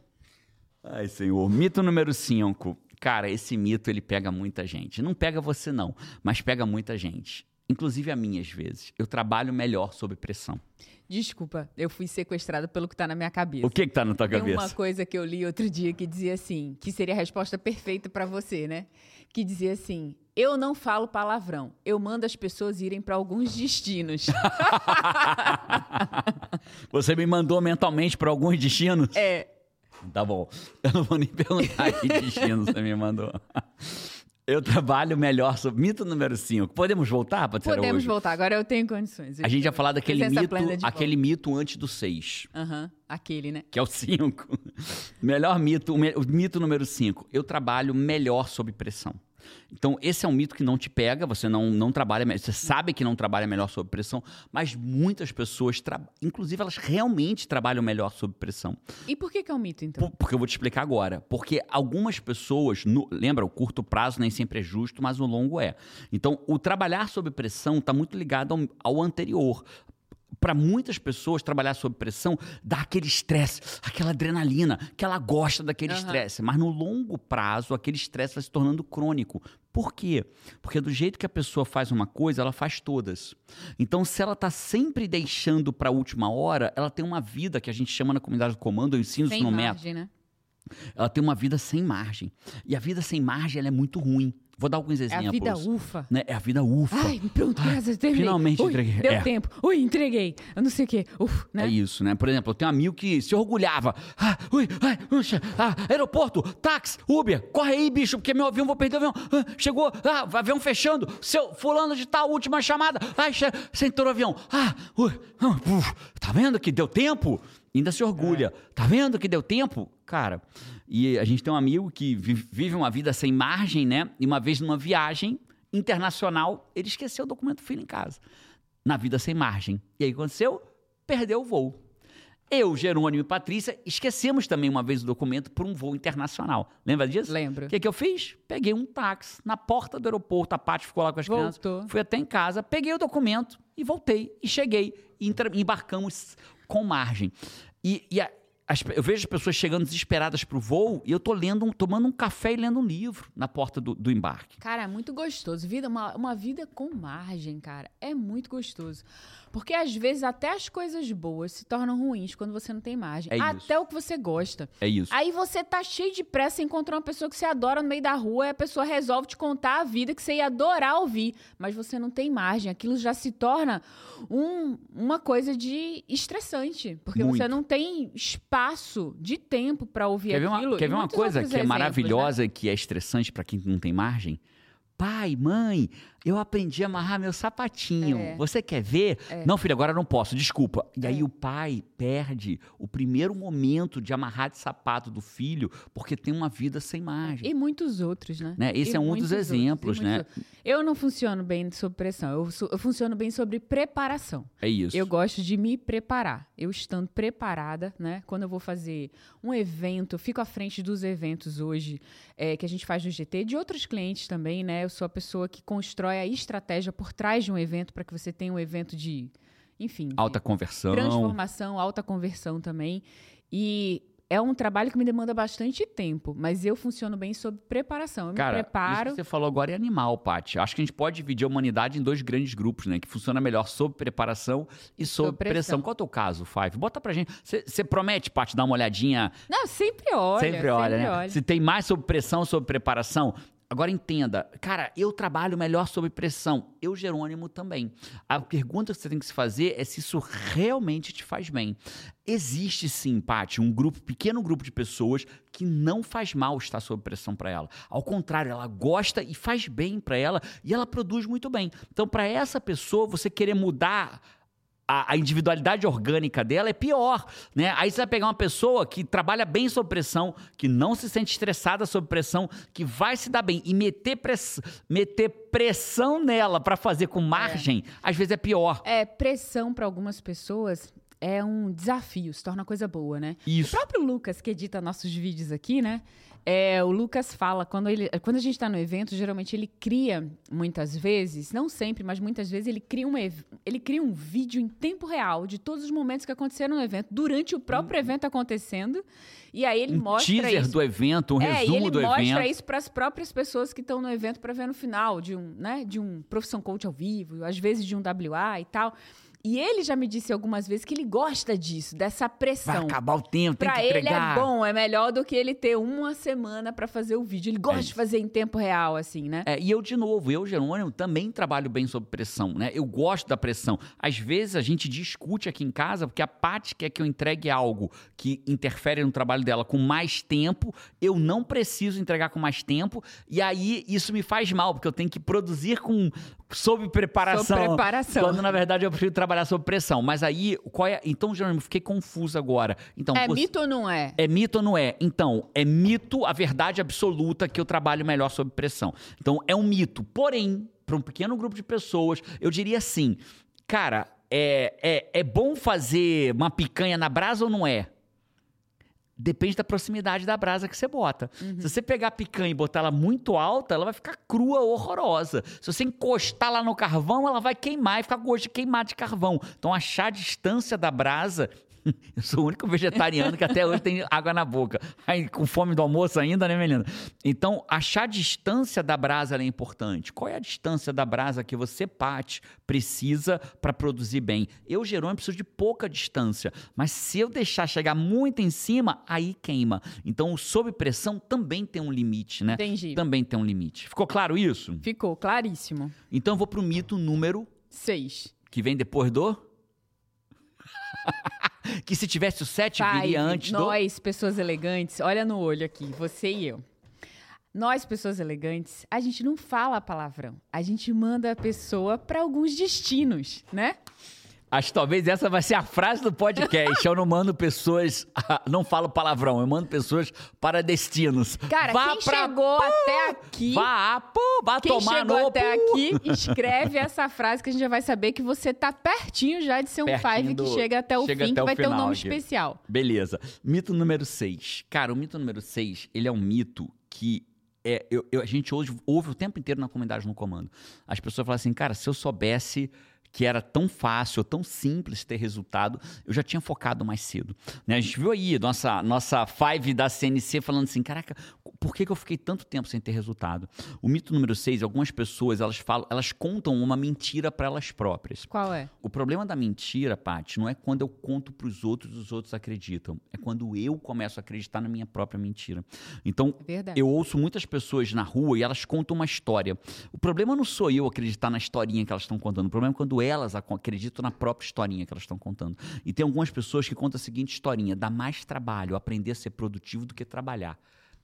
Ai, senhor. Mito número 5. Cara, esse mito ele pega muita gente. Não pega você não, mas pega muita gente. Inclusive a mim às vezes. Eu trabalho melhor sob pressão. Desculpa, eu fui sequestrada pelo que tá na minha cabeça. O que que tá na tua Tem cabeça? uma coisa que eu li outro dia que dizia assim, que seria a resposta perfeita para você, né? Que dizia assim: eu não falo palavrão. Eu mando as pessoas irem para alguns destinos. Você me mandou mentalmente para alguns destinos? É. Tá bom. Eu não vou nem perguntar que destino você me mandou. Eu trabalho melhor sobre. Mito número 5. Podemos voltar, Patrícia? Podemos hoje? voltar, agora eu tenho condições. a gente vai falar daquele mito, aquele mito antes do 6. Aham, uhum, aquele, né? Que é o 5. melhor mito, o mito número 5. Eu trabalho melhor sob pressão. Então, esse é um mito que não te pega, você não, não trabalha, você sabe que não trabalha melhor sob pressão, mas muitas pessoas, inclusive, elas realmente trabalham melhor sob pressão. E por que, que é um mito, então? Por, porque eu vou te explicar agora. Porque algumas pessoas, no, lembra, o curto prazo nem sempre é justo, mas o longo é. Então, o trabalhar sob pressão está muito ligado ao, ao anterior para muitas pessoas, trabalhar sob pressão dá aquele estresse, aquela adrenalina, que ela gosta daquele estresse. Uhum. Mas no longo prazo, aquele estresse vai se tornando crônico. Por quê? Porque do jeito que a pessoa faz uma coisa, ela faz todas. Então, se ela está sempre deixando para a última hora, ela tem uma vida que a gente chama na comunidade do comando, eu ensino Sem isso no margem, método. Né? Ela tem uma vida sem margem. E a vida sem margem é muito ruim. Vou dar alguns É exemplos. a vida ufa. né? É a vida ufa. Ai, pronto, graças a Deus, terminei. finalmente Ui, entreguei. Deu É. tempo. Ui, entreguei. Eu não sei o quê. Uf, né? É isso, né? Por exemplo, eu tenho um amigo que se orgulhava. Ah, ui, ai, puxa, ah, aeroporto, táxi, Uber, corre aí, bicho, porque meu avião, vou perder o avião. Ah, chegou, ah, o avião fechando, seu fulano de tal, última chamada. Ai, entrou no avião. Ah, ui, ah, uf, tá vendo que deu tempo? Ainda se orgulha. Tá vendo que deu tempo? Cara, e a gente tem um amigo que vi- vive uma vida sem margem, né? E uma vez numa viagem internacional, ele esqueceu o documento do filho em casa. Na vida sem margem. E aí aconteceu? Perdeu o voo. Eu, Jerônimo e Patrícia esquecemos também uma vez o documento por um voo internacional. Lembra disso? Lembro. O que, que eu fiz? Peguei um táxi na porta do aeroporto, a Paty ficou lá com as Voltou. crianças. Fui até em casa, peguei o documento e voltei. E cheguei. E embarcamos com margem. E, e a- as eu vejo as pessoas chegando desesperadas pro voo e eu tô lendo, tomando um café e lendo um livro na porta do, do embarque. Cara, é muito gostoso. Vida, uma, uma vida com margem, cara. É muito gostoso. Porque às vezes até as coisas boas se tornam ruins quando você não tem margem. É isso. até o que você gosta. É isso. Aí você tá cheio de pressa, encontrou uma pessoa que você adora no meio da rua, e a pessoa resolve te contar a vida que você ia adorar ouvir, mas você não tem margem. Aquilo já se torna um- uma coisa de estressante, porque você Muito. não tem espaço de tempo pra ouvir Quer ver aquilo. uma, quer ver uma coisa que é exemplos, né? maravilhosa e que é estressante pra quem não tem margem? Pai, mãe, eu aprendi a amarrar meu sapatinho. É. Você quer ver? Não, filho, agora não posso, desculpa. E aí É. o pai perde o primeiro momento de amarrar de sapato do filho porque tem uma vida sem margem. E muitos outros, né? Né? Esse E é um dos outros, exemplos, né? outros. Eu não funciono bem sob pressão, eu, eu funciono bem sobre preparação. É isso. Eu gosto de me preparar. Eu estando preparada, né? Quando eu vou fazer um evento, eu fico à frente dos eventos hoje é, que a gente faz no GT, de outros clientes também, né? Eu sou a pessoa que constrói a estratégia por trás de um evento para que você tenha um evento de, enfim, de Alta conversão. transformação, alta conversão também. E é um trabalho que me demanda bastante tempo, mas eu funciono bem sob preparação. Eu Cara, me isso preparo. que você falou agora é animal, Paty. Acho que a gente pode dividir a humanidade em dois grandes grupos, né? Que funciona melhor sob preparação e sob, Sob pressão. pressão. Qual é o teu caso, Five? Bota pra gente. Você promete, Paty, dar uma olhadinha? Não, sempre olha. sempre olha, né? olho. Se tem mais sob pressão sob preparação. Agora entenda, cara, eu trabalho melhor sob pressão. Eu, Jerônimo, também. A pergunta que você tem que se fazer é se isso realmente te faz bem. Existe sim, Paty, um grupo, pequeno grupo de pessoas que não faz mal estar sob pressão para ela. Ao contrário, ela gosta e faz bem para ela e ela produz muito bem. Então, para essa pessoa, você querer mudar a, individualidade orgânica dela é pior, né? Aí você vai pegar uma pessoa que trabalha bem sob pressão, que não se sente estressada sob pressão, que vai se dar bem e meter, press, meter pressão nela para fazer com margem, às vezes é pior. É, pressão para algumas pessoas é um desafio, se torna coisa boa, né? O Isso. próprio Lucas, que edita nossos vídeos aqui, né? É, o Lucas fala, quando, ele, quando a gente está no evento, geralmente ele cria, muitas vezes, não sempre, mas muitas vezes, ele cria, um, ele cria um vídeo em tempo real de todos os momentos que aconteceram no evento, durante o próprio evento acontecendo. E aí ele Um mostra teaser isso. do evento, um é, resumo ele do mostra evento. isso para as próprias pessoas que estão no evento para ver no final de um, né, de um profissão coach ao vivo, às vezes de um WA e tal. E ele já me disse algumas vezes que ele gosta disso, dessa Vai pressão. acabar o tempo, tem Pra que ele entregar. é bom, é melhor do que ele ter uma semana pra fazer o vídeo. Ele gosta É de fazer em tempo real, assim, né? É, e eu, de novo, eu, Jerônimo, também trabalho bem sob pressão, né? Eu gosto da pressão. Às vezes a gente discute aqui em casa porque a Paty quer que eu entregue algo que interfere no trabalho dela com mais tempo, eu não preciso entregar com mais tempo, e aí isso me faz mal, porque eu tenho que produzir com sob preparação. Sob preparação. Quando na verdade eu prefiro trabalhar sob pressão. Mas aí, qual é. Então, Jerônimo, fiquei confuso agora. Então, É você- mito ou não é? é mito ou não é? Então, é mito a verdade absoluta que eu trabalho melhor sob pressão. Então, é um mito. Porém, para um pequeno grupo de pessoas, eu diria assim: cara, é, é, é bom fazer uma picanha na brasa ou não é? Depende da proximidade da brasa que você bota. Uhum. Se você pegar a picanha e botar ela muito alta, ela vai ficar crua, horrorosa. Se você encostar lá no carvão, ela vai queimar e ficar com gosto de queimar de carvão. Então, achar a distância da brasa Eu sou o único vegetariano que até hoje tem água na boca. Aí, com fome do almoço ainda, né, menina? Então, achar a distância da brasa é importante. Qual é a distância da brasa que você, Pati, precisa para produzir bem? Eu, Jerônimo, preciso de pouca distância. Mas se eu deixar chegar muito em cima, aí queima. Então, o sob pressão também tem um limite, né? Entendi. Também tem um limite. Ficou claro isso? Ficou claríssimo. Então, eu vou pro mito número Seis. que vem depois do. que se tivesse o 7 Five. viria antes do. Nós, pessoas elegantes, olha no olho aqui, você e eu. Nós, pessoas elegantes, a gente não fala palavrão. A gente manda a pessoa para alguns destinos, né? Acho que talvez essa vai ser a frase do podcast. Eu não mando pessoas. Não falo palavrão, eu mando pessoas para destinos. Cara, vá quem pra chegou pô, até aqui, Vá, pô, vá quem tomar chegou no até pô. aqui, escreve essa frase que a gente já vai saber que você tá pertinho já de ser um Pertinho five do- que chega até o chega fim, até que vai ter um nome aqui. especial. Beleza. Mito número 6. Cara, o mito número 6, ele é um mito que é, eu- eu- a gente ouve, ouve o tempo inteiro na comunidade no comando. As pessoas falam assim, cara, se eu soubesse que era tão fácil, tão simples ter resultado, eu já tinha focado mais cedo. Né? A gente viu aí nossa, nossa five da CNC falando assim, caraca, por que, que eu fiquei tanto tempo sem ter resultado? O mito número 6, algumas pessoas, elas falam, elas contam uma mentira para elas próprias. Qual é? O problema da mentira, Paty, não é quando eu conto para os outros e os outros acreditam. É quando eu começo a acreditar na minha própria mentira. Então, É eu ouço muitas pessoas na rua e elas contam uma história. O problema não sou eu acreditar na historinha que elas estão contando. O problema é quando elas ac- acreditam na própria historinha que elas estão contando. E tem algumas pessoas que contam a seguinte historinha: dá mais trabalho aprender a ser produtivo do que trabalhar.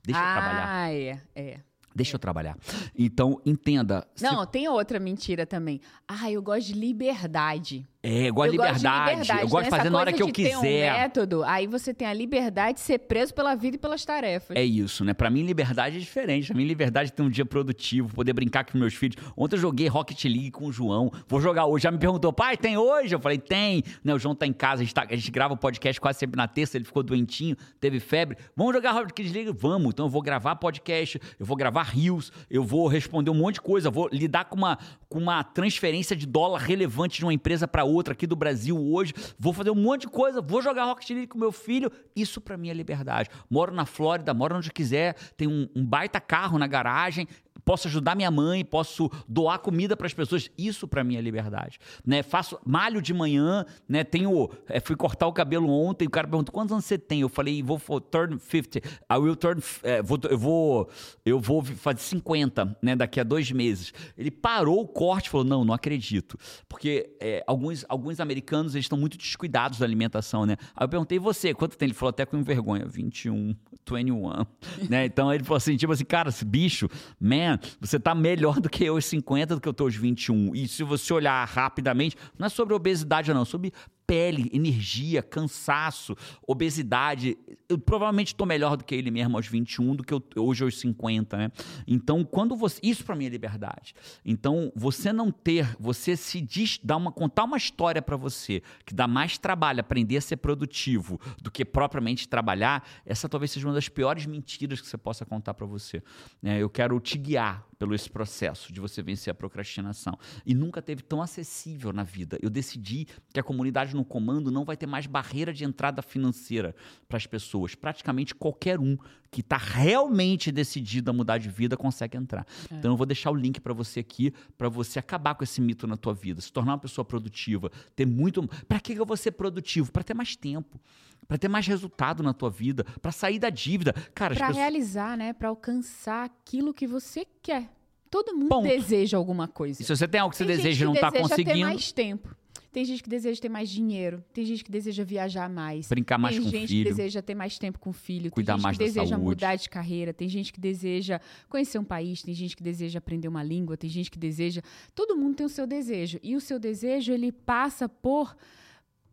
Deixa eu trabalhar. Ah, é, é. Deixa eu trabalhar. Então, entenda. se- Não, tem outra mentira também. Ah, eu gosto de liberdade. É, eu gosto eu liberdade. Gosto de liberdade. Eu gosto de Tem fazer na hora que eu de ter um quiser. método, aí você tem a liberdade de ser preso pela vida e pelas tarefas. É isso, né? Pra mim, liberdade é diferente. Pra mim, liberdade é ter um dia produtivo, poder brincar com meus filhos. Ontem eu joguei Rocket League com o João. Vou jogar hoje. Já me perguntou, pai, tem hoje? Eu falei, tem. Né, o João tá em casa, a gente, tá- a gente grava o podcast quase sempre na terça, ele ficou doentinho, teve febre. Vamos jogar Rocket League? Vamos. Então eu vou gravar podcast, eu vou gravar rios, eu vou responder um monte de coisa, vou lidar com uma, com uma transferência de dólar relevante de uma empresa pra outra aqui do Brasil hoje. Vou fazer um monte de coisa, vou jogar Rocket League com meu filho. Isso pra mim é liberdade. Moro na Flórida, moro onde quiser, tenho um, um baita carro na garagem, posso ajudar minha mãe, posso doar comida para as pessoas. Isso para mim é liberdade, né? Faço malho de manhã, né? Tenho, é, fui cortar o cabelo ontem, o cara perguntou quantos anos você tem? Eu falei, vou for, turn 50. I will turn, é, vou, eu vou, eu vou fazer 50, né? Daqui a dois meses. Ele parou o corte, e falou, não, não acredito, porque é, alguns, alguns americanos eles estão muito descuidados da alimentação, né? Aí eu perguntei, você, quanto tem? Ele falou até com vergonha, 21, 21, né? Então ele falou assim, tipo assim, cara, esse bicho, man, você tá melhor do que eu aos 50 do que eu tô aos 21. E se você olhar rapidamente, não é sobre obesidade não, é sobre pele, energia, cansaço, obesidade. Eu provavelmente estou melhor do que ele mesmo aos 21 do que eu, hoje aos 50, né? Então, quando você. Isso para mim é liberdade. Então, você não ter, você se diz, dar uma, contar uma história para você que dá mais trabalho aprender a ser produtivo do que propriamente trabalhar, essa talvez seja uma das piores mentiras que você possa contar para você. né? eu quero te guiar pelo esse processo de você vencer a procrastinação. E nunca teve tão acessível na vida. Eu decidi que a comunidade no comando não vai ter mais barreira de entrada financeira para as pessoas. Praticamente qualquer um que está realmente decidido a mudar de vida consegue entrar. Então eu vou deixar o link para você aqui, para você acabar com esse mito na tua vida, se tornar uma pessoa produtiva, ter muito. Para que eu vou ser produtivo? Para ter mais tempo, para ter mais resultado na tua vida, para sair da dívida. Cara, Pra pessoas- realizar, né? Pra alcançar aquilo que você quer. Todo mundo Ponto. deseja alguma coisa. E se você tem algo que você Tem deseja e não está deseja ter conseguindo, mais tempo. Tem gente que deseja ter mais dinheiro. Tem gente que deseja viajar mais. brincar mais tem com o gente filho. que deseja ter mais tempo com o filho. Cuidar tem gente mais que da deseja saúde. mudar de carreira. Tem gente que deseja conhecer um país. Tem gente que deseja aprender uma língua. Tem gente que deseja. Todo mundo tem o seu desejo. E o seu desejo, ele passa por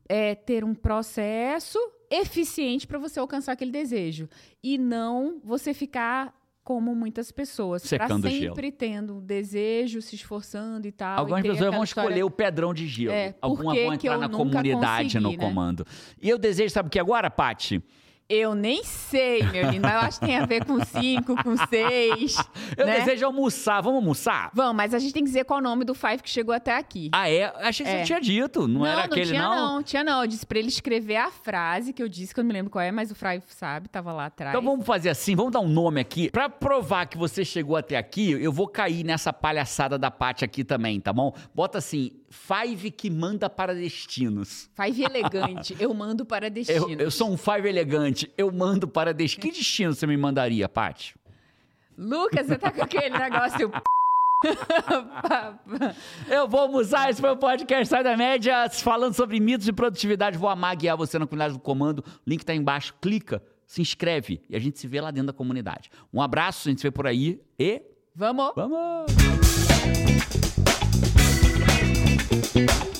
é, ter um processo eficiente para você alcançar aquele desejo. E não você ficar como muitas pessoas. pra Secando o gelo. sempre tendo um desejo, se esforçando e tal. Algumas e pessoas vão história- escolher o pedrão de gelo. É, Algumas vão entrar na comunidade consegui, no né? comando. E eu desejo, sabe o que agora, Pati? Eu nem sei, meu lindo, mas eu acho que tem a ver com cinco, com seis. Eu né? desejo almoçar. Vamos almoçar? Vamos, mas a gente tem que dizer qual o nome do Five que chegou até aqui. Ah, é? Achei que É. você tinha dito. Não, era aquele, tinha não? não, tinha não. Eu disse pra ele escrever a frase que eu disse, que eu não me lembro qual é, mas o Five sabe, tava lá atrás. Então vamos fazer assim, vamos dar um nome aqui. Pra provar que você chegou até aqui, eu vou cair nessa palhaçada da Paty aqui também, tá bom? Bota assim, Five que manda para destinos. Five elegante, eu mando para Eu, destino. eu sou um Five elegante, eu mando para destino. Que destino você me mandaria, Paty? Lucas, você tá com aquele negócio... Eu vou almoçar, esse foi o podcast Sai da Média, falando sobre mitos de produtividade. Vou amar guiar você na comunidade do comando. O link tá aí embaixo, clica, se inscreve e a gente se vê lá dentro da comunidade. Um abraço, a gente se vê por aí e Vamos! vamos! Thank you.